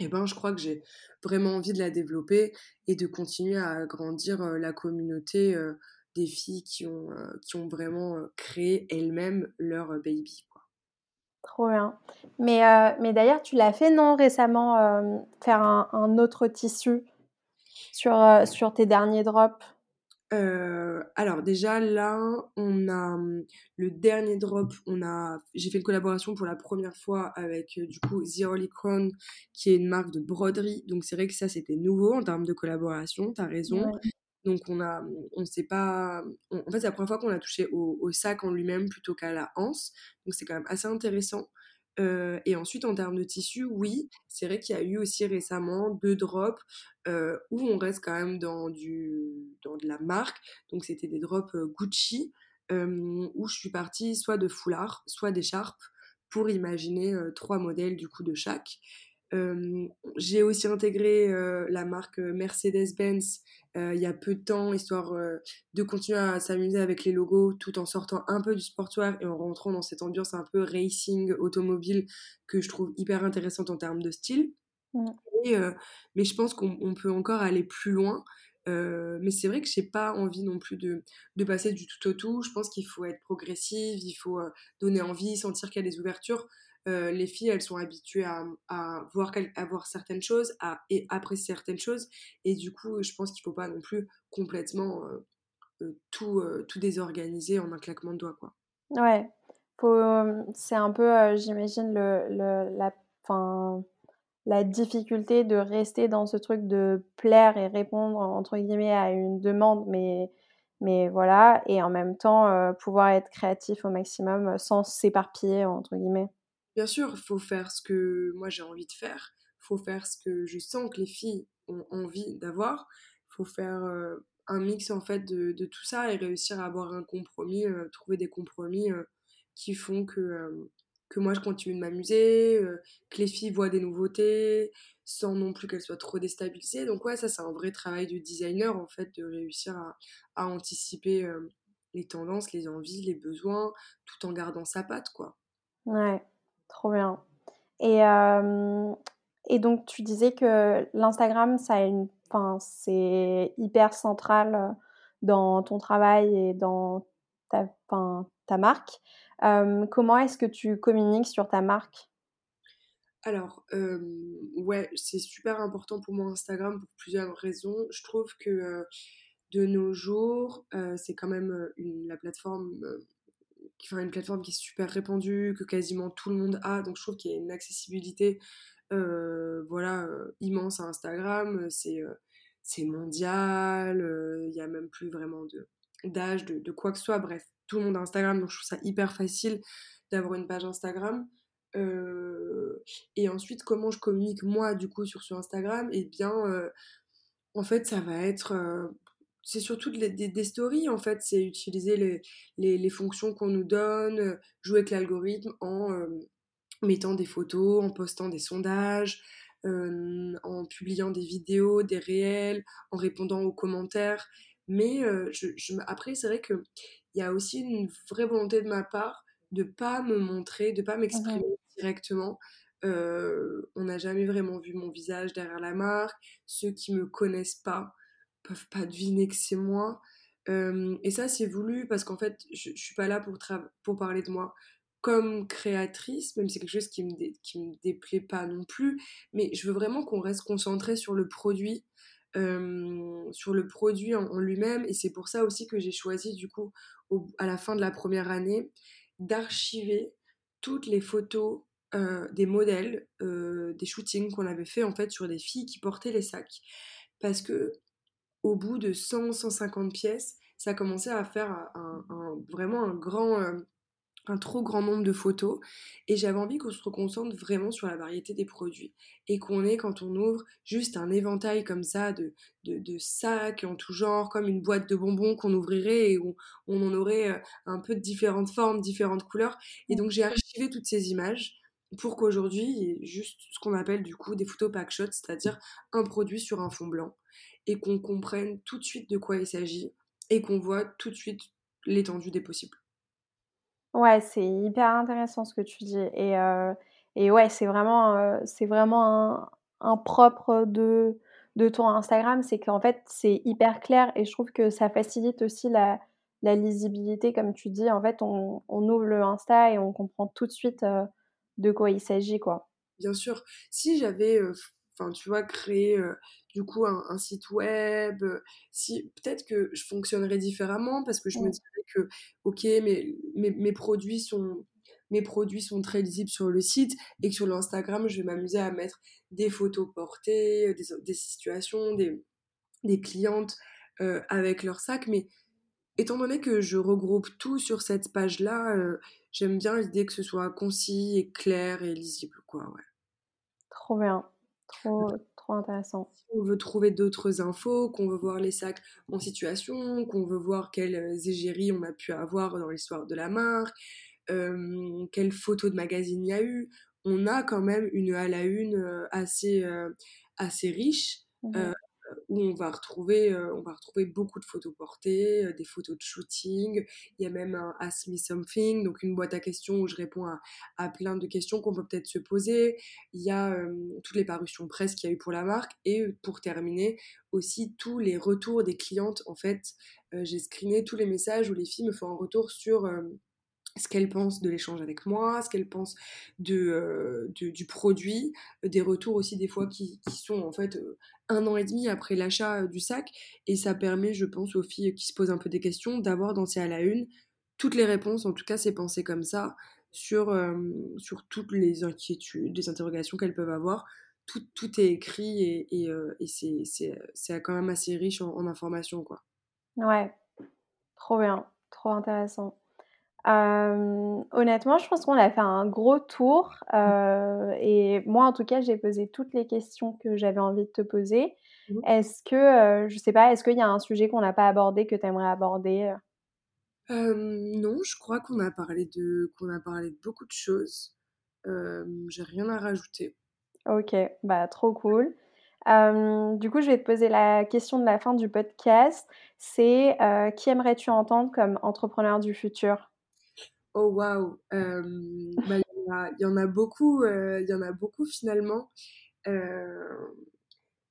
Et ben, je crois que j'ai vraiment envie de la développer et de continuer à agrandir la communauté des filles qui ont, qui ont vraiment créé elles-mêmes leur baby. Trop bien. Mais, euh, mais d'ailleurs, tu l'as fait, non, récemment, euh, faire un, autre tissu sur, euh, sur tes derniers drops? Alors déjà là, on a le dernier drop, on a, j'ai fait une collaboration pour la première fois avec du coup The Holy Crown, qui est une marque de broderie. Donc c'est vrai que ça c'était nouveau en termes de collaboration. T'as raison. Donc on a, on sait pas, en fait c'est la première fois qu'on a touché au, sac en lui-même plutôt qu'à la hanse, donc c'est quand même assez intéressant. Euh, et ensuite en termes de tissu, oui, c'est vrai qu'il y a eu aussi récemment deux drops euh, où on reste quand même dans de la marque, donc c'était des drops euh, Gucci où je suis partie soit de foulard, soit d'écharpe pour imaginer trois modèles du coup de chaque j'ai aussi intégré la marque Mercedes-Benz il y a peu de temps, histoire de continuer à s'amuser avec les logos tout en sortant un peu du sportswear et en rentrant dans cette ambiance un peu racing automobile que je trouve hyper intéressante en termes de style. mais je pense qu'on peut encore aller plus loin. mais c'est vrai que j'ai pas envie non plus de, de, passer du tout au tout. Je pense qu'il faut être progressive, il faut donner envie, sentir qu'il y a des ouvertures. Euh, les filles, elles sont habituées à, voir, à certaines choses à, et apprécier certaines choses. Et du coup, je pense qu'il ne faut pas non plus complètement euh, euh, tout, désorganiser en un claquement de doigts. Quoi. Ouais, c'est un peu, j'imagine, le, la, difficulté de rester dans ce truc de plaire et répondre, entre guillemets, à une demande, mais mais voilà, et en même temps pouvoir être créatif au maximum sans s'éparpiller, entre guillemets. Bien sûr, il faut faire ce que moi j'ai envie de faire, il faut faire ce que je sens que les filles ont envie d'avoir, il faut faire un mix en fait de, tout ça et réussir à avoir un compromis, trouver des compromis qui font que, que moi je continue de m'amuser, que les filles voient des nouveautés sans non plus qu'elles soient trop déstabilisées. Donc ouais, ça c'est un vrai travail du designer en fait de réussir à, à anticiper les tendances, les envies, les besoins tout en gardant sa patte quoi. Ouais. Trop bien. Et, et donc, tu disais que l'Instagram, c'est hyper central dans ton travail et dans ta, ta marque. comment est-ce que tu communiques sur ta marque? Alors, euh, ouais, c'est super important pour moi Instagram pour plusieurs raisons. Je trouve que de nos jours, c'est quand même la plateforme, enfin, une plateforme qui est super répandue, que quasiment tout le monde a. Donc, je trouve qu'il y a une accessibilité, euh, voilà, euh, immense à Instagram. C'est euh, mondial. Il y a même plus vraiment d'âge, de, quoi que ce soit. Bref, tout le monde a Instagram, donc je trouve ça hyper facile d'avoir une page Instagram. Et ensuite, comment je communique moi du coup sur, sur Instagram? Eh bien, en fait, ça va être. C'est surtout de- des, des stories, en fait. C'est utiliser les, les, les fonctions qu'on nous donne, euh, jouer avec l'algorithme en euh, mettant des photos, en postant des sondages, euh, en publiant des vidéos, des réels, en répondant aux commentaires. Mais euh, je, je me- après, c'est vrai qu'il y a aussi une vraie volonté de ma part de pas me montrer, de pas Mhm. m'exprimer directement. Euh, on n'a jamais vraiment vu mon visage derrière la marque. Ceux qui me connaissent pas peuvent pas deviner que c'est moi. Euh, et ça, c'est voulu parce qu'en fait, je, suis pas là pour, pour parler de moi comme créatrice, même si c'est quelque chose qui me, qui me déplaît pas non plus, mais je veux vraiment qu'on reste concentré sur le produit, euh, sur le produit en, lui-même, et c'est pour ça aussi que j'ai choisi, du coup, à la fin de la première année, d'archiver toutes les photos euh, des modèles, des shootings qu'on avait fait en fait sur des filles qui portaient les sacs. Parce que au bout de 100-150 pièces, ça commençait à faire un, un- vraiment un grand, euh, un trop grand nombre de photos. Et j'avais envie qu'on se concentre vraiment sur la variété des produits. Et qu'on ait quand on ouvre juste un éventail comme ça de, de, de sacs en tout genre comme une boîte de bonbons qu'on ouvrirait et où on en aurait euh, un peu de différentes formes, différentes couleurs. Et donc j'ai archivé toutes ces images pour qu'aujourd'hui il y ait juste ce qu'on appelle du coup des photos pack shots, c'est-à-dire un produit sur un fond blanc et qu'on comprenne tout de suite de quoi il s'agit et qu'on voit tout de suite l'étendue des possibles. Ouais, c'est hyper intéressant ce que tu dis et heu et ouais, c'est vraiment, c'est vraiment un un propre de de ton Instagram, c'est qu'en fait, c'est hyper clair et je trouve que ça facilite aussi la la lisibilité comme tu dis. En fait, on on ouvre le Insta et on comprend tout de suite, heu, de quoi il s'agit, quoi. Bien sûr, si j'avais, euh, enfin, tu vois, créé euh, du coup un, un site web, euh, si peut-être que je fonctionnerais différemment parce que je me dirais que, ok, mes, mes, mes produits sont, mes produits sont très lisibles sur le site et que sur l'Instagram, je vais m'amuser à mettre des photos portées, des, des situations, des, des clientes euh, avec leur sac. Mais étant donné que je regroupe tout sur cette page-là, euh, j'aime bien l'idée que ce soit concis et clair et lisible, quoi, ouais. Trop bien, trop, trop intéressant. on veut trouver d'autres infos, qu'on veut voir les sacs en situation, qu'on veut voir quelles euh, égéries on a pu avoir dans l'histoire de la marque, euh, quelles photos de magazine il y a eu. On a quand même une à la une euh, assez, euh, assez riche. Mmh euh, où on va retrouver, euh, on va retrouver beaucoup de photos portées, euh, des photos de shooting. Il y a même un Ask Me Something, donc une boîte à questions où je réponds à, plein de questions qu'on peut peut-être se poser. Il y a euh, toutes les parutions presse qu'il y a eu pour la marque. Et pour terminer, aussi tous les retours des clientes. En fait, j'ai screené tous les messages où les filles me font un retour sur... ce qu'elles pensent de l'échange avec moi, ce qu'elles pensent de, euh, du produit, des retours aussi des fois qui, sont en fait euh, un an et demi après l'achat euh, du sac. Et ça permet, je pense, aux filles qui se posent un peu des questions, d'avoir dans ces à la une toutes les réponses, en tout cas c'est pensé comme ça, sur, sur toutes les inquiétudes, les interrogations qu'elles peuvent avoir. Tout, tout est écrit et, et, et c'est quand même assez riche en, en informations, quoi. Ouais, trop bien, trop intéressant. Hem, honnêtement, je pense qu'on a fait un gros tour, heu et moi, en tout cas, j'ai posé toutes les questions que j'avais envie de te poser. Mhm. Est-ce que, heu, je sais pas, est-ce qu'il y a un sujet qu'on n'a pas abordé, que tu aimerais aborder? Euh, non, je crois qu'on a parlé de, qu'on a parlé de beaucoup de choses. Euh, j'ai rien à rajouter. OK, bah, trop cool. Du coup, je vais te poser la question de la fin du podcast. C'est, qui aimerais-tu entendre comme entrepreneur du futur? Oh waouh! Bah, il y en a, il y en a beaucoup, il y en a beaucoup finalement.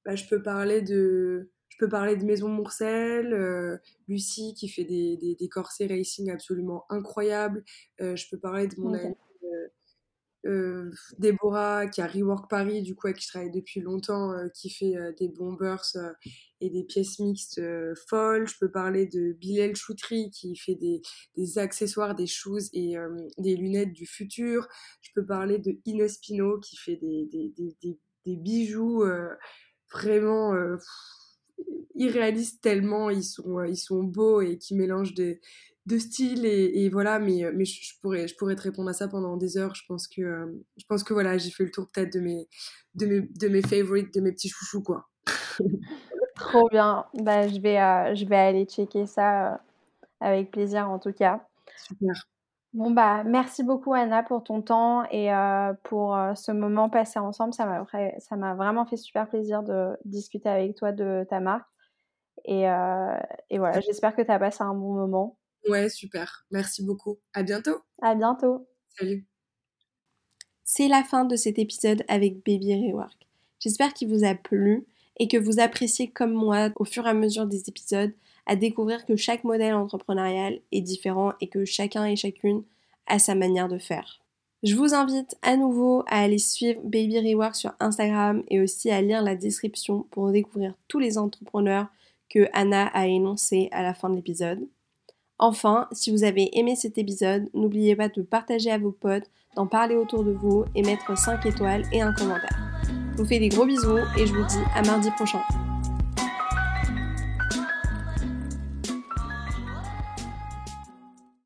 Bah, je peux parler de, je peux parler de Maison Mourcel, euh, Lucie qui fait des, des, des corsets racing absolument incroyables. Euh, je peux parler de mon OK. ami euh, Déborah qui a Rework Paris, du coup, avec qui je travaille depuis longtemps, qui fait des bombers et des pièces mixtes folles. Je peux parler de Bilal Choutri qui fait des, accessoires, des shoes et des lunettes du futur. Je peux parler de Inès Pino qui fait des, bijoux vraiment irréalistes tellement ils sont, beaux et qui mélangent des de style et, voilà mais je, pourrais te répondre à ça pendant des heures je pense que euh, voilà j'ai fait le tour peut-être de mes de mes de mes favorites de mes petits chouchous quoi trop bien bah je vais euh, je vais aller checker ça euh, avec plaisir en tout cas super bon bah merci beaucoup Anna pour ton temps et pour ce moment passé ensemble ça m'a ça m'a vraiment fait super plaisir de discuter avec toi de ta marque et, et voilà j'espère que tu as passé un bon moment Ouais, super. Merci beaucoup. À bientôt. À bientôt. Salut. C'est la fin de cet épisode avec Baby Rework. J'espère qu'il vous a plu et que vous appréciez comme moi au fur et à mesure des épisodes à découvrir que chaque modèle entrepreneurial est différent et que chacun et chacune a sa manière de faire. Je vous invite à nouveau à aller suivre Baby Rework sur Instagram et aussi à lire la description pour découvrir tous les entrepreneurs que Anna a énoncés à la fin de l'épisode. Enfin, si vous avez aimé cet épisode, n'oubliez pas de partager à vos potes, d'en parler autour de vous et mettre 5 étoiles et un commentaire. Je vous fais des gros bisous et je vous dis à mardi prochain.